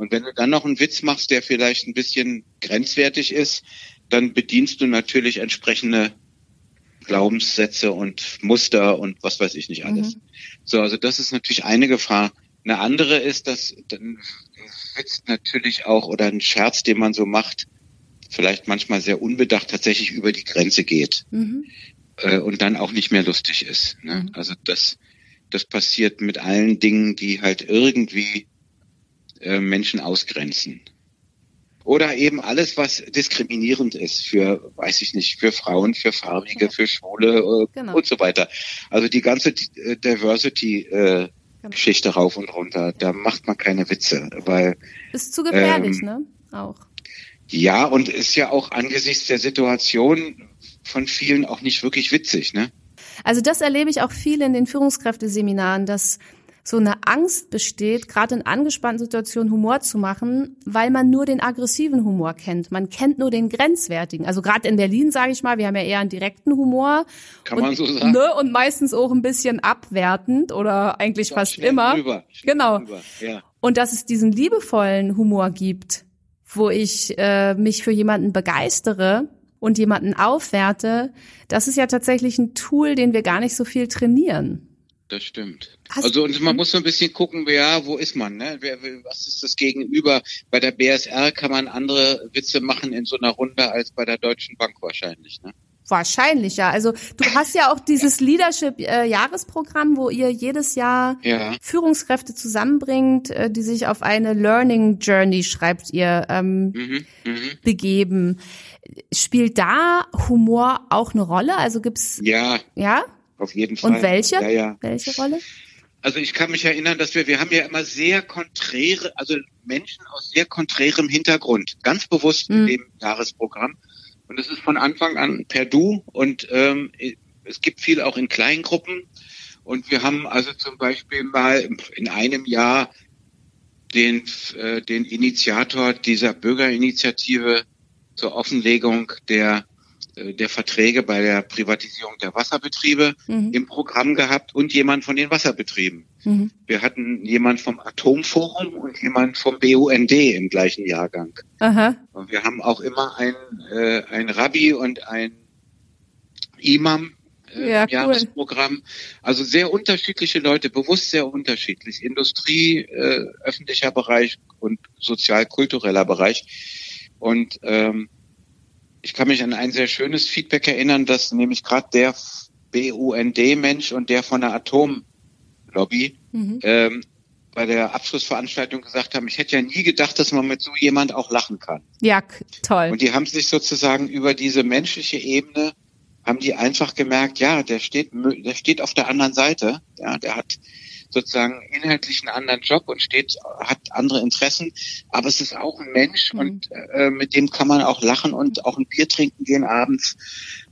Und wenn du dann noch einen Witz machst, der vielleicht ein bisschen grenzwertig ist, dann bedienst du natürlich entsprechende Glaubenssätze und Muster und was weiß ich nicht alles. Mhm. So, also das ist natürlich eine Gefahr. Eine andere ist, dass ein Witz natürlich auch oder ein Scherz, den man so macht, vielleicht manchmal sehr unbedacht tatsächlich über die Grenze geht mhm. äh, und dann auch nicht mehr lustig ist. Ne? Mhm. Also das, das passiert mit allen Dingen, die halt irgendwie äh, Menschen ausgrenzen. Oder eben alles, was diskriminierend ist für, weiß ich nicht, für Frauen, für Farbige, ja. für Schwule äh, genau. und so weiter. Also die ganze äh, Diversity äh, genau. Geschichte rauf und runter, da macht man keine Witze, weil ist zu gefährlich, ähm, ne? Auch. Ja, und ist ja auch angesichts der Situation von vielen auch nicht wirklich witzig, ne? Also das erlebe ich auch viel in den Führungskräfteseminaren, dass so eine Angst besteht, gerade in angespannten Situationen Humor zu machen, weil man nur den aggressiven Humor kennt. Man kennt nur den grenzwertigen. Also gerade in Berlin, sage ich mal, wir haben ja eher einen direkten Humor. Kann und, man so sagen. Ne, und meistens auch ein bisschen abwertend oder eigentlich fast immer. Rüber, genau. Rüber, ja. Und dass es diesen liebevollen Humor gibt, wo ich äh, mich für jemanden begeistere und jemanden aufwerte, das ist ja tatsächlich ein Tool, den wir gar nicht so viel trainieren. Das stimmt. Hast also und man muss so ein bisschen gucken, ja, wo ist man, ne? Wer, was ist das Gegenüber? Bei der BSR kann man andere Witze machen in so einer Runde als bei der Deutschen Bank wahrscheinlich, ne? Wahrscheinlich, ja. Also du hast ja auch dieses Leadership-Jahresprogramm, äh, wo ihr jedes Jahr ja. Führungskräfte zusammenbringt, äh, die sich auf eine Learning Journey, schreibt ihr, ähm, mhm, mh. begeben. Spielt da Humor auch eine Rolle? Also gibt's ja ja auf jeden Fall. Und welche? Ja, ja. Welche Rolle? Also ich kann mich erinnern, dass wir, wir haben ja immer sehr konträre, also Menschen aus sehr konträrem Hintergrund, ganz bewusst mhm. in dem Jahresprogramm. Und es ist von Anfang an per Du und ähm, es gibt viel auch in kleinen Gruppen. Und wir haben also zum Beispiel mal in einem Jahr den, äh, den Initiator dieser Bürgerinitiative zur Offenlegung der der Verträge bei der Privatisierung der Wasserbetriebe mhm. im Programm gehabt und jemand von den Wasserbetrieben. Mhm. Wir hatten jemand vom Atomforum und jemand vom BUND im gleichen Jahrgang. Aha. Und wir haben auch immer ein, äh, ein Rabbi und ein Imam äh, ja, im Jahresprogramm. Cool. Also sehr unterschiedliche Leute, bewusst sehr unterschiedlich. Industrie, äh, öffentlicher Bereich und sozial-kultureller Bereich. Und ähm, ich kann mich an ein sehr schönes Feedback erinnern, dass nämlich gerade der BUND-Mensch und der von der Atomlobby mhm. ähm, bei der Abschlussveranstaltung gesagt haben, ich hätte ja nie gedacht, dass man mit so jemand auch lachen kann. Ja, toll. Und die haben sich sozusagen über diese menschliche Ebene haben die einfach gemerkt, ja, der steht, der steht auf der anderen Seite, ja, der hat sozusagen inhaltlich einen anderen Job und steht, hat andere Interessen, aber es ist auch ein Mensch mhm. und äh, mit dem kann man auch lachen und auch ein Bier trinken gehen abends.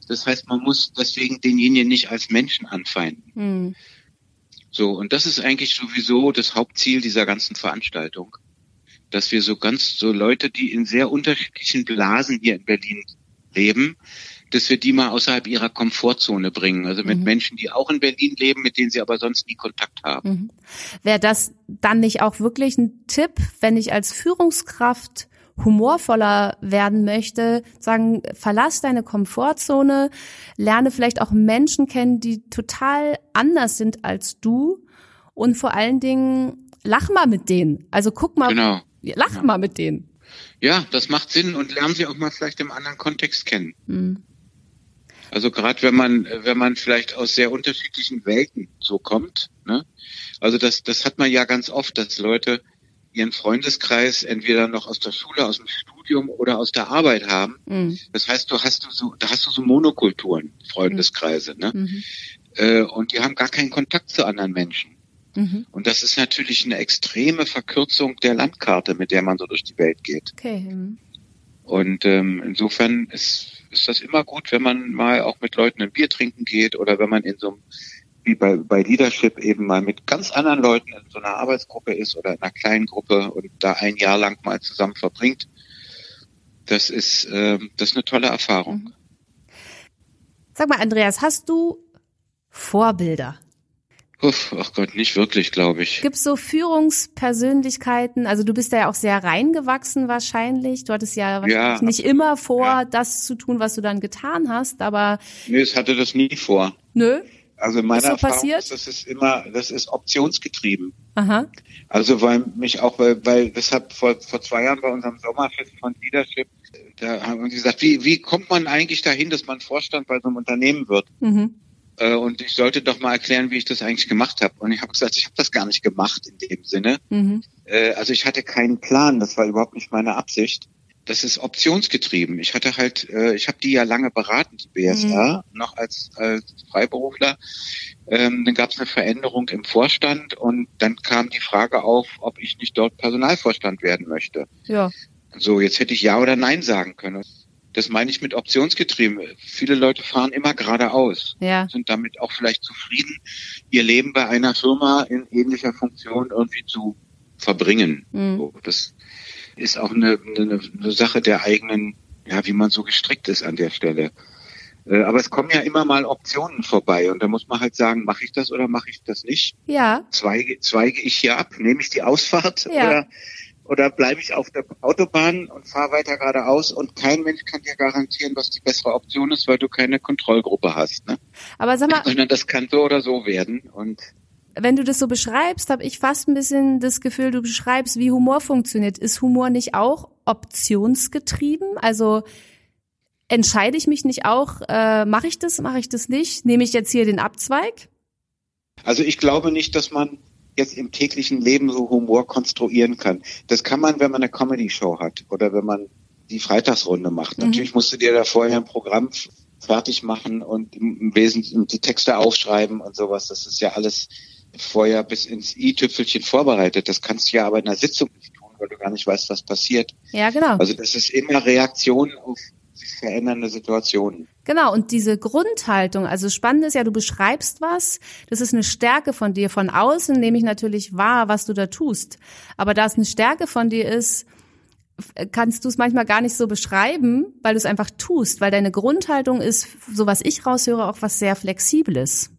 Das heißt, man muss deswegen denjenigen nicht als Menschen anfeinden. Mhm. So, und das ist eigentlich sowieso das Hauptziel dieser ganzen Veranstaltung, dass wir so ganz, so Leute, die in sehr unterschiedlichen Blasen hier in Berlin leben, dass wir die mal außerhalb ihrer Komfortzone bringen. Also mit mhm. Menschen, die auch in Berlin leben, mit denen sie aber sonst nie Kontakt haben. Mhm. Wäre das dann nicht auch wirklich ein Tipp, wenn ich als Führungskraft humorvoller werden möchte, sagen, verlass deine Komfortzone, lerne vielleicht auch Menschen kennen, die total anders sind als du und vor allen Dingen lach mal mit denen. Also guck mal, genau. lach genau. mal mit denen. Ja, das macht Sinn und lernen sie auch mal vielleicht im anderen Kontext kennen. Mhm. Also gerade wenn man, wenn man vielleicht aus sehr unterschiedlichen Welten so kommt, ne? Also das, das hat man ja ganz oft, dass Leute ihren Freundeskreis entweder noch aus der Schule, aus dem Studium oder aus der Arbeit haben. Mhm. Das heißt, du hast du so, da hast du so Monokulturen, Freundeskreise, ne? Mhm. Äh, und die haben gar keinen Kontakt zu anderen Menschen. Mhm. Und das ist natürlich eine extreme Verkürzung der Landkarte, mit der man so durch die Welt geht. Okay. Mhm. Und ähm, insofern ist, ist das immer gut, wenn man mal auch mit Leuten ein Bier trinken geht oder wenn man in so einem, wie bei, bei Leadership eben mal mit ganz anderen Leuten in so einer Arbeitsgruppe ist oder in einer kleinen Gruppe und da ein Jahr lang mal zusammen verbringt. Das ist, äh, das ist eine tolle Erfahrung. Mhm. Sag mal, Andreas, hast du Vorbilder? Uff, ach Gott, nicht wirklich, glaube ich. Gibt es so Führungspersönlichkeiten? Also du bist da ja auch sehr reingewachsen wahrscheinlich. Du hattest ja, ja nicht immer vor, ja. das zu tun, was du dann getan hast, aber. Nö, es hatte das nie vor. Nö. Also meiner so Erfahrung passiert? ist, das ist immer, das ist optionsgetrieben. Aha. Also weil mich auch, weil, weil deshalb vor, vor zwei Jahren bei unserem Sommerfest von Leadership, da haben wir gesagt, wie, wie kommt man eigentlich dahin, dass man Vorstand bei so einem Unternehmen wird? Mhm. Äh, und ich sollte doch mal erklären, wie ich das eigentlich gemacht habe. Und ich habe gesagt, ich habe das gar nicht gemacht in dem Sinne. Mhm. Äh, also ich hatte keinen Plan, das war überhaupt nicht meine Absicht. Das ist optionsgetrieben. Ich hatte halt, äh, ich habe die ja lange beraten, die BSR, mhm. noch als, als Freiberufler. Ähm, dann gab es eine Veränderung im Vorstand und dann kam die Frage auf, ob ich nicht dort Personalvorstand werden möchte. Ja. So, jetzt hätte ich Ja oder Nein sagen können. Das meine ich mit optionsgetrieben. Viele Leute fahren immer geradeaus, ja. sind damit auch vielleicht zufrieden, ihr Leben bei einer Firma in ähnlicher Funktion irgendwie zu verbringen. Mhm. das ist auch eine, eine, eine Sache der eigenen, ja, wie man so gestrickt ist an der Stelle. Äh, aber es kommen ja immer mal Optionen vorbei und da muss man halt sagen, mache ich das oder mache ich das nicht? Ja. Zweige, zweige ich hier ab? Nehme ich die Ausfahrt ja. oder oder bleibe ich auf der Autobahn und fahre weiter geradeaus und kein Mensch kann dir garantieren, was die bessere Option ist, weil du keine Kontrollgruppe hast. Ne? Aber sag mal, sondern das kann so oder so werden und wenn du das so beschreibst, habe ich fast ein bisschen das Gefühl, du beschreibst, wie Humor funktioniert. Ist Humor nicht auch optionsgetrieben? Also entscheide ich mich nicht auch, äh, mache ich das, mache ich das nicht? Nehme ich jetzt hier den Abzweig? Also ich glaube nicht, dass man jetzt im täglichen Leben so Humor konstruieren kann. Das kann man, wenn man eine Comedy-Show hat oder wenn man die Freitagsrunde macht. Mhm. Natürlich musst du dir da vorher ein Programm fertig machen und im Wesentlichen die Texte aufschreiben und sowas. Das ist ja alles vorher bis ins i-Tüpfelchen vorbereitet. Das kannst du ja aber in einer Sitzung nicht tun, weil du gar nicht weißt, was passiert. Ja, genau. Also das ist immer Reaktion auf sich verändernde Situationen. Genau, und diese Grundhaltung, also spannend ist ja, du beschreibst was, das ist eine Stärke von dir. Von außen nehme ich natürlich wahr, was du da tust. Aber da es eine Stärke von dir ist, kannst du es manchmal gar nicht so beschreiben, weil du es einfach tust, weil deine Grundhaltung ist, so was ich raushöre, auch was sehr Flexibles.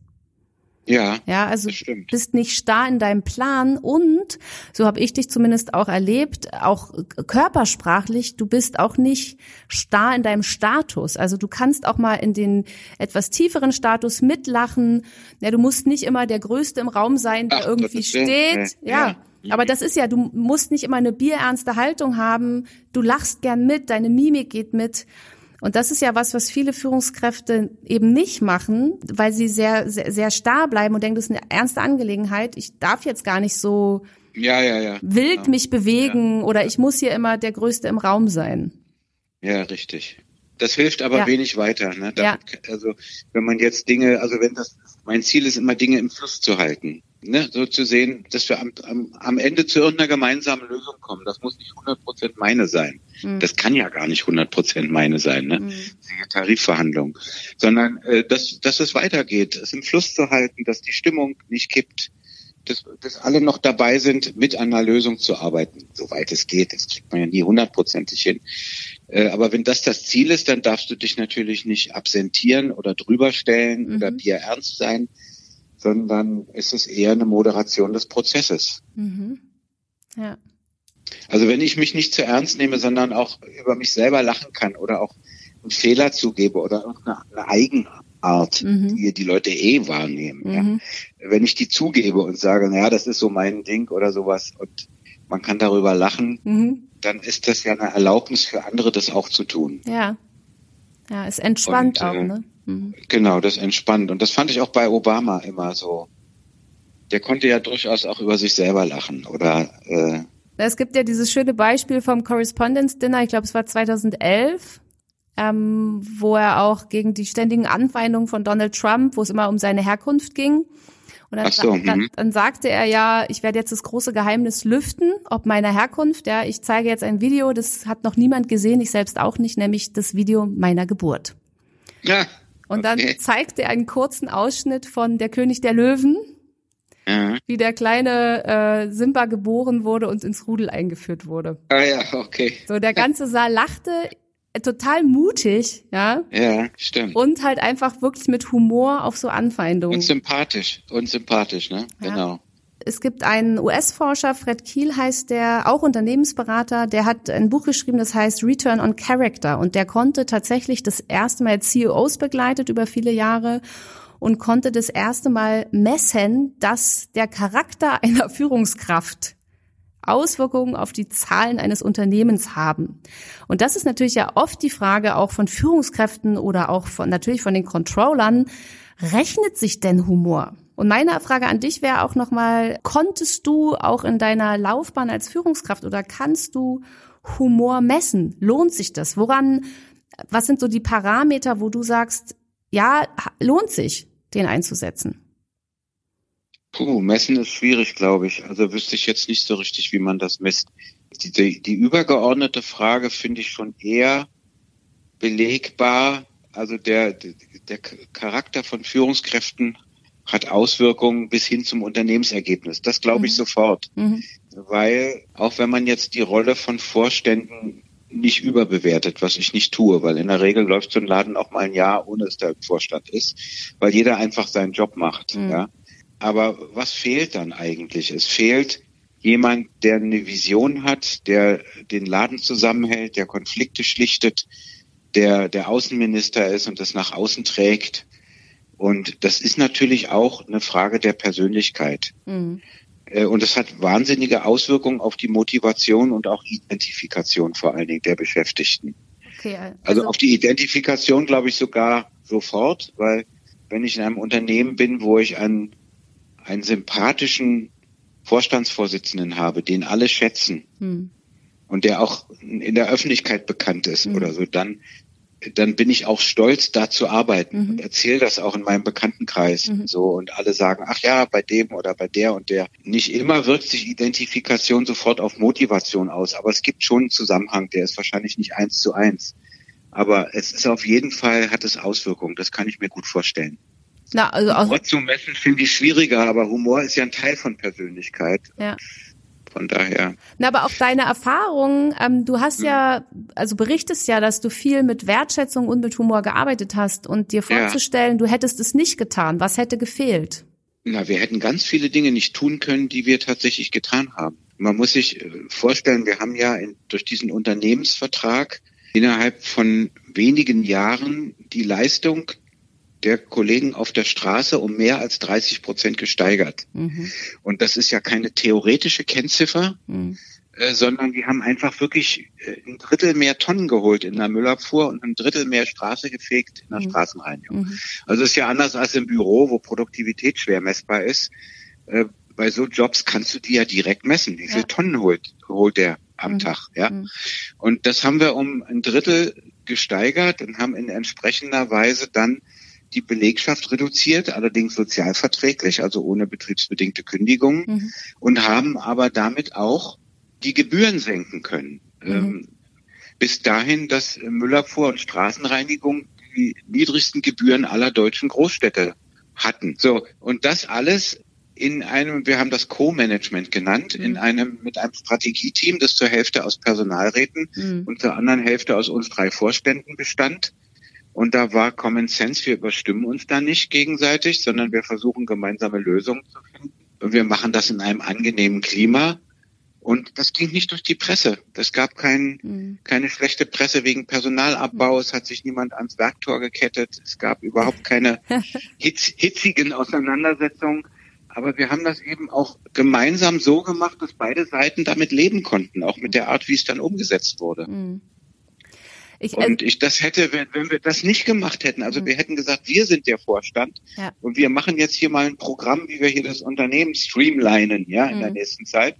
Ja, ja, also du bist nicht starr in deinem Plan und so habe ich dich zumindest auch erlebt, auch körpersprachlich, du bist auch nicht starr in deinem Status. Also du kannst auch mal in den etwas tieferen Status mitlachen. Ja, du musst nicht immer der Größte im Raum sein, der Ach, irgendwie steht. Ja. ja. Aber das ist ja, du musst nicht immer eine bierernste Haltung haben. Du lachst gern mit, deine Mimik geht mit. Und das ist ja was, was viele Führungskräfte eben nicht machen, weil sie sehr, sehr, sehr starr bleiben und denken, das ist eine ernste Angelegenheit. Ich darf jetzt gar nicht so ja, ja, ja. wild ja. mich bewegen oder ich muss hier immer der Größte im Raum sein. Ja, richtig. Das hilft aber wenig weiter. Ne? Damit, also wenn man jetzt Dinge, also wenn das, mein Ziel ist immer Dinge im Fluss zu halten ne, so zu sehen, dass wir am, am, am Ende zu irgendeiner gemeinsamen Lösung kommen. Das muss nicht 100 Prozent meine sein. Mhm. Das kann ja gar nicht 100 Prozent meine sein, ne? Mhm. Tarifverhandlung. Sondern, äh, dass, dass es weitergeht, es im Fluss zu halten, dass die Stimmung nicht kippt, dass, dass alle noch dabei sind, mit einer Lösung zu arbeiten, soweit es geht. Das kriegt man ja nie hundertprozentig hin. Äh, aber wenn das das Ziel ist, dann darfst du dich natürlich nicht absentieren oder drüberstellen mhm. oder dir ernst sein, sondern ist es eher eine Moderation des Prozesses. Mhm. Ja. Also wenn ich mich nicht zu ernst nehme, sondern auch über mich selber lachen kann oder auch einen Fehler zugebe oder eine, eine Eigenart, mhm. die die Leute eh wahrnehmen. Mhm. Ja. Wenn ich die zugebe und sage, naja, das ist so mein Ding oder sowas und man kann darüber lachen, mhm. dann ist das ja eine Erlaubnis für andere, das auch zu tun. Ja. Ja, es entspannt und, auch, äh, ne? Mhm. Genau, das entspannt. Und das fand ich auch bei Obama immer so. Der konnte ja durchaus auch über sich selber lachen oder äh, es gibt ja dieses schöne Beispiel vom Correspondence Dinner, ich glaube es war 2011, ähm, wo er auch gegen die ständigen Anfeindungen von Donald Trump, wo es immer um seine Herkunft ging. Und dann, so, dann, mhm. dann, sagte er ja, ich werde jetzt das große Geheimnis lüften, ob meiner Herkunft. Ja, ich zeige jetzt ein Video, das hat noch niemand gesehen, ich selbst auch nicht, nämlich das Video meiner Geburt. Ja. Und dann okay. zeigte er einen kurzen Ausschnitt von Der König der Löwen, ja. wie der kleine äh, Simba geboren wurde und ins Rudel eingeführt wurde. Ah ja, okay. So, der ganze Saal lachte äh, total mutig, ja. Ja, stimmt. Und halt einfach wirklich mit Humor auf so Anfeindungen. Und sympathisch, und sympathisch, ne? Ja. Genau. Es gibt einen US-Forscher, Fred Kiel heißt der, auch Unternehmensberater, der hat ein Buch geschrieben, das heißt Return on Character und der konnte tatsächlich das erste Mal CEOs begleitet über viele Jahre und konnte das erste Mal messen, dass der Charakter einer Führungskraft Auswirkungen auf die Zahlen eines Unternehmens haben. Und das ist natürlich ja oft die Frage auch von Führungskräften oder auch von, natürlich von den Controllern. Rechnet sich denn Humor? Und meine Frage an dich wäre auch nochmal, konntest du auch in deiner Laufbahn als Führungskraft oder kannst du Humor messen? Lohnt sich das? Woran, was sind so die Parameter, wo du sagst, ja, lohnt sich, den einzusetzen? Puh, messen ist schwierig, glaube ich. Also wüsste ich jetzt nicht so richtig, wie man das misst. Die, die, die übergeordnete Frage finde ich schon eher belegbar. Also der, der Charakter von Führungskräften hat Auswirkungen bis hin zum Unternehmensergebnis. Das glaube ich mhm. sofort. Mhm. Weil auch wenn man jetzt die Rolle von Vorständen nicht überbewertet, was ich nicht tue, weil in der Regel läuft so ein Laden auch mal ein Jahr, ohne dass der Vorstand ist, weil jeder einfach seinen Job macht. Mhm. Ja. Aber was fehlt dann eigentlich? Es fehlt jemand, der eine Vision hat, der den Laden zusammenhält, der Konflikte schlichtet, der der Außenminister ist und das nach außen trägt. Und das ist natürlich auch eine Frage der Persönlichkeit. Mhm. Äh, und es hat wahnsinnige Auswirkungen auf die Motivation und auch Identifikation vor allen Dingen der Beschäftigten. Okay, also, also auf die Identifikation glaube ich sogar sofort, weil wenn ich in einem Unternehmen bin, wo ich einen, einen sympathischen Vorstandsvorsitzenden habe, den alle schätzen hm. und der auch in der Öffentlichkeit bekannt ist hm. oder so, dann dann bin ich auch stolz, da zu arbeiten mhm. und erzähle das auch in meinem Bekanntenkreis mhm. so und alle sagen, ach ja, bei dem oder bei der und der. Nicht immer wirkt sich Identifikation sofort auf Motivation aus, aber es gibt schon einen Zusammenhang, der ist wahrscheinlich nicht eins zu eins. Aber es ist auf jeden Fall, hat es Auswirkungen, das kann ich mir gut vorstellen. Na, also Humor zu messen finde ich schwieriger, aber Humor ist ja ein Teil von Persönlichkeit. Ja. Von daher. Na, aber auch deine Erfahrungen, ähm, du hast ja, also berichtest ja, dass du viel mit Wertschätzung und mit Humor gearbeitet hast und dir vorzustellen, ja. du hättest es nicht getan. Was hätte gefehlt? Na, wir hätten ganz viele Dinge nicht tun können, die wir tatsächlich getan haben. Man muss sich äh, vorstellen, wir haben ja in, durch diesen Unternehmensvertrag innerhalb von wenigen Jahren die Leistung der Kollegen auf der Straße um mehr als 30 Prozent gesteigert. Mhm. Und das ist ja keine theoretische Kennziffer, mhm. äh, sondern die haben einfach wirklich äh, ein Drittel mehr Tonnen geholt in der Müllabfuhr und ein Drittel mehr Straße gefegt in der mhm. Straßenreinigung. Mhm. Also ist ja anders als im Büro, wo Produktivität schwer messbar ist. Äh, bei so Jobs kannst du die ja direkt messen. Wie viel ja. Tonnen holt, holt der am mhm. Tag, ja? Mhm. Und das haben wir um ein Drittel gesteigert und haben in entsprechender Weise dann die Belegschaft reduziert, allerdings sozialverträglich, also ohne betriebsbedingte Kündigung, mhm. und haben aber damit auch die Gebühren senken können. Mhm. Ähm, bis dahin, dass Müllabfuhr und Straßenreinigung die niedrigsten Gebühren aller deutschen Großstädte hatten. So, und das alles in einem, wir haben das Co-Management genannt, mhm. in einem, mit einem Strategieteam, das zur Hälfte aus Personalräten mhm. und zur anderen Hälfte aus uns drei Vorständen bestand. Und da war Common Sense, wir überstimmen uns da nicht gegenseitig, sondern wir versuchen gemeinsame Lösungen zu finden. Und wir machen das in einem angenehmen Klima. Und das ging nicht durch die Presse. Es gab kein, mhm. keine schlechte Presse wegen Personalabbau. Es hat sich niemand ans Werktor gekettet. Es gab überhaupt keine hitz, hitzigen Auseinandersetzungen. Aber wir haben das eben auch gemeinsam so gemacht, dass beide Seiten damit leben konnten, auch mit der Art, wie es dann umgesetzt wurde. Mhm. Ich, äh, und ich das hätte, wenn, wenn wir das nicht gemacht hätten, also mhm. wir hätten gesagt, wir sind der Vorstand ja. und wir machen jetzt hier mal ein Programm, wie wir hier das Unternehmen streamlinen, ja, in mhm. der nächsten Zeit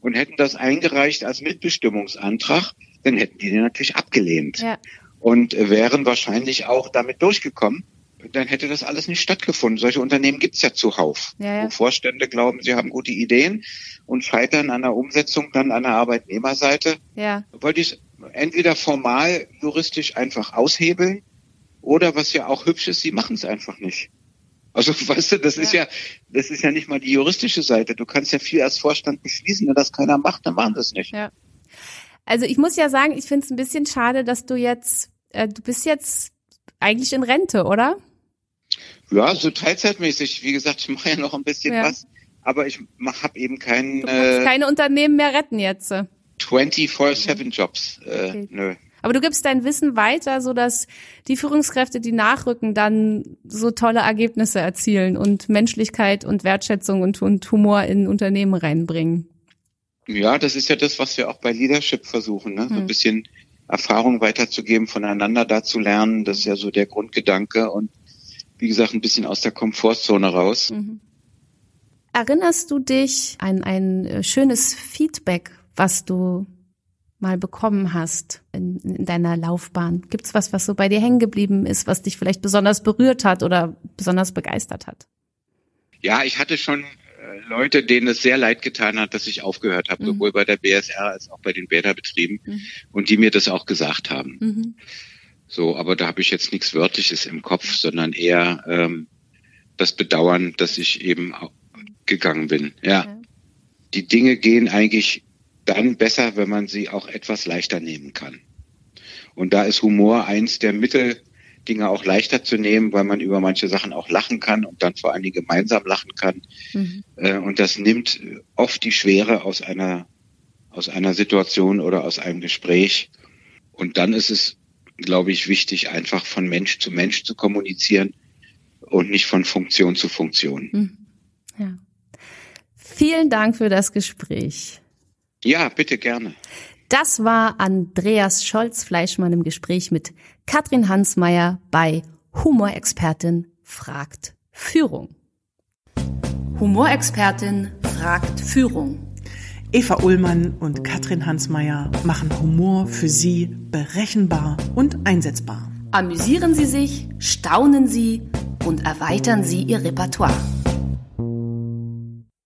und hätten das eingereicht als Mitbestimmungsantrag, dann hätten die den natürlich abgelehnt ja. und wären wahrscheinlich auch damit durchgekommen dann hätte das alles nicht stattgefunden. Solche Unternehmen gibt's ja zuhauf, ja, ja. wo Vorstände glauben, sie haben gute Ideen und scheitern an der Umsetzung dann an der Arbeitnehmerseite. Ja. Wollte ich entweder formal juristisch einfach aushebeln oder was ja auch hübsch ist, sie machen es einfach nicht. Also weißt du, das ja. ist ja, das ist ja nicht mal die juristische Seite. Du kannst ja viel als Vorstand beschließen, wenn das keiner macht, dann machen das nicht. Ja. Also ich muss ja sagen, ich finde es ein bisschen schade, dass du jetzt, äh, du bist jetzt eigentlich in Rente, oder? Ja, so teilzeitmäßig. Wie gesagt, ich mache ja noch ein bisschen ja. was, aber ich habe eben keinen. Du äh, keine Unternehmen mehr retten jetzt. 24-7 Jobs. Äh, okay. Nö. Aber du gibst dein Wissen weiter, so dass die Führungskräfte, die nachrücken, dann so tolle Ergebnisse erzielen und Menschlichkeit und Wertschätzung und, und Humor in Unternehmen reinbringen. Ja, das ist ja das, was wir auch bei Leadership versuchen, ne? so ein hm. bisschen Erfahrung weiterzugeben, voneinander da zu lernen. Das ist ja so der Grundgedanke und wie gesagt, ein bisschen aus der Komfortzone raus. Mhm. Erinnerst du dich an ein äh, schönes Feedback, was du mal bekommen hast in, in deiner Laufbahn? Gibt's was, was so bei dir hängen geblieben ist, was dich vielleicht besonders berührt hat oder besonders begeistert hat? Ja, ich hatte schon äh, Leute, denen es sehr leid getan hat, dass ich aufgehört habe, mhm. sowohl bei der BSR als auch bei den Bäderbetrieben mhm. und die mir das auch gesagt haben. Mhm. So, aber da habe ich jetzt nichts Wörtliches im Kopf, sondern eher ähm, das Bedauern, dass ich eben gegangen bin. Ja. Okay. Die Dinge gehen eigentlich dann besser, wenn man sie auch etwas leichter nehmen kann. Und da ist Humor eins der Mittel, Dinge auch leichter zu nehmen, weil man über manche Sachen auch lachen kann und dann vor allen Dingen gemeinsam lachen kann. Mhm. Äh, und das nimmt oft die Schwere aus einer, aus einer Situation oder aus einem Gespräch. Und dann ist es glaube ich, wichtig, einfach von Mensch zu Mensch zu kommunizieren und nicht von Funktion zu Funktion. Mhm. Ja. Vielen Dank für das Gespräch. Ja, bitte gerne. Das war Andreas Scholz-Fleischmann im Gespräch mit Katrin Hansmeier bei Humorexpertin fragt Führung. Humorexpertin fragt Führung. Eva Ullmann und Katrin Hansmeier machen Humor für Sie berechenbar und einsetzbar. Amüsieren Sie sich, staunen Sie und erweitern Sie Ihr Repertoire.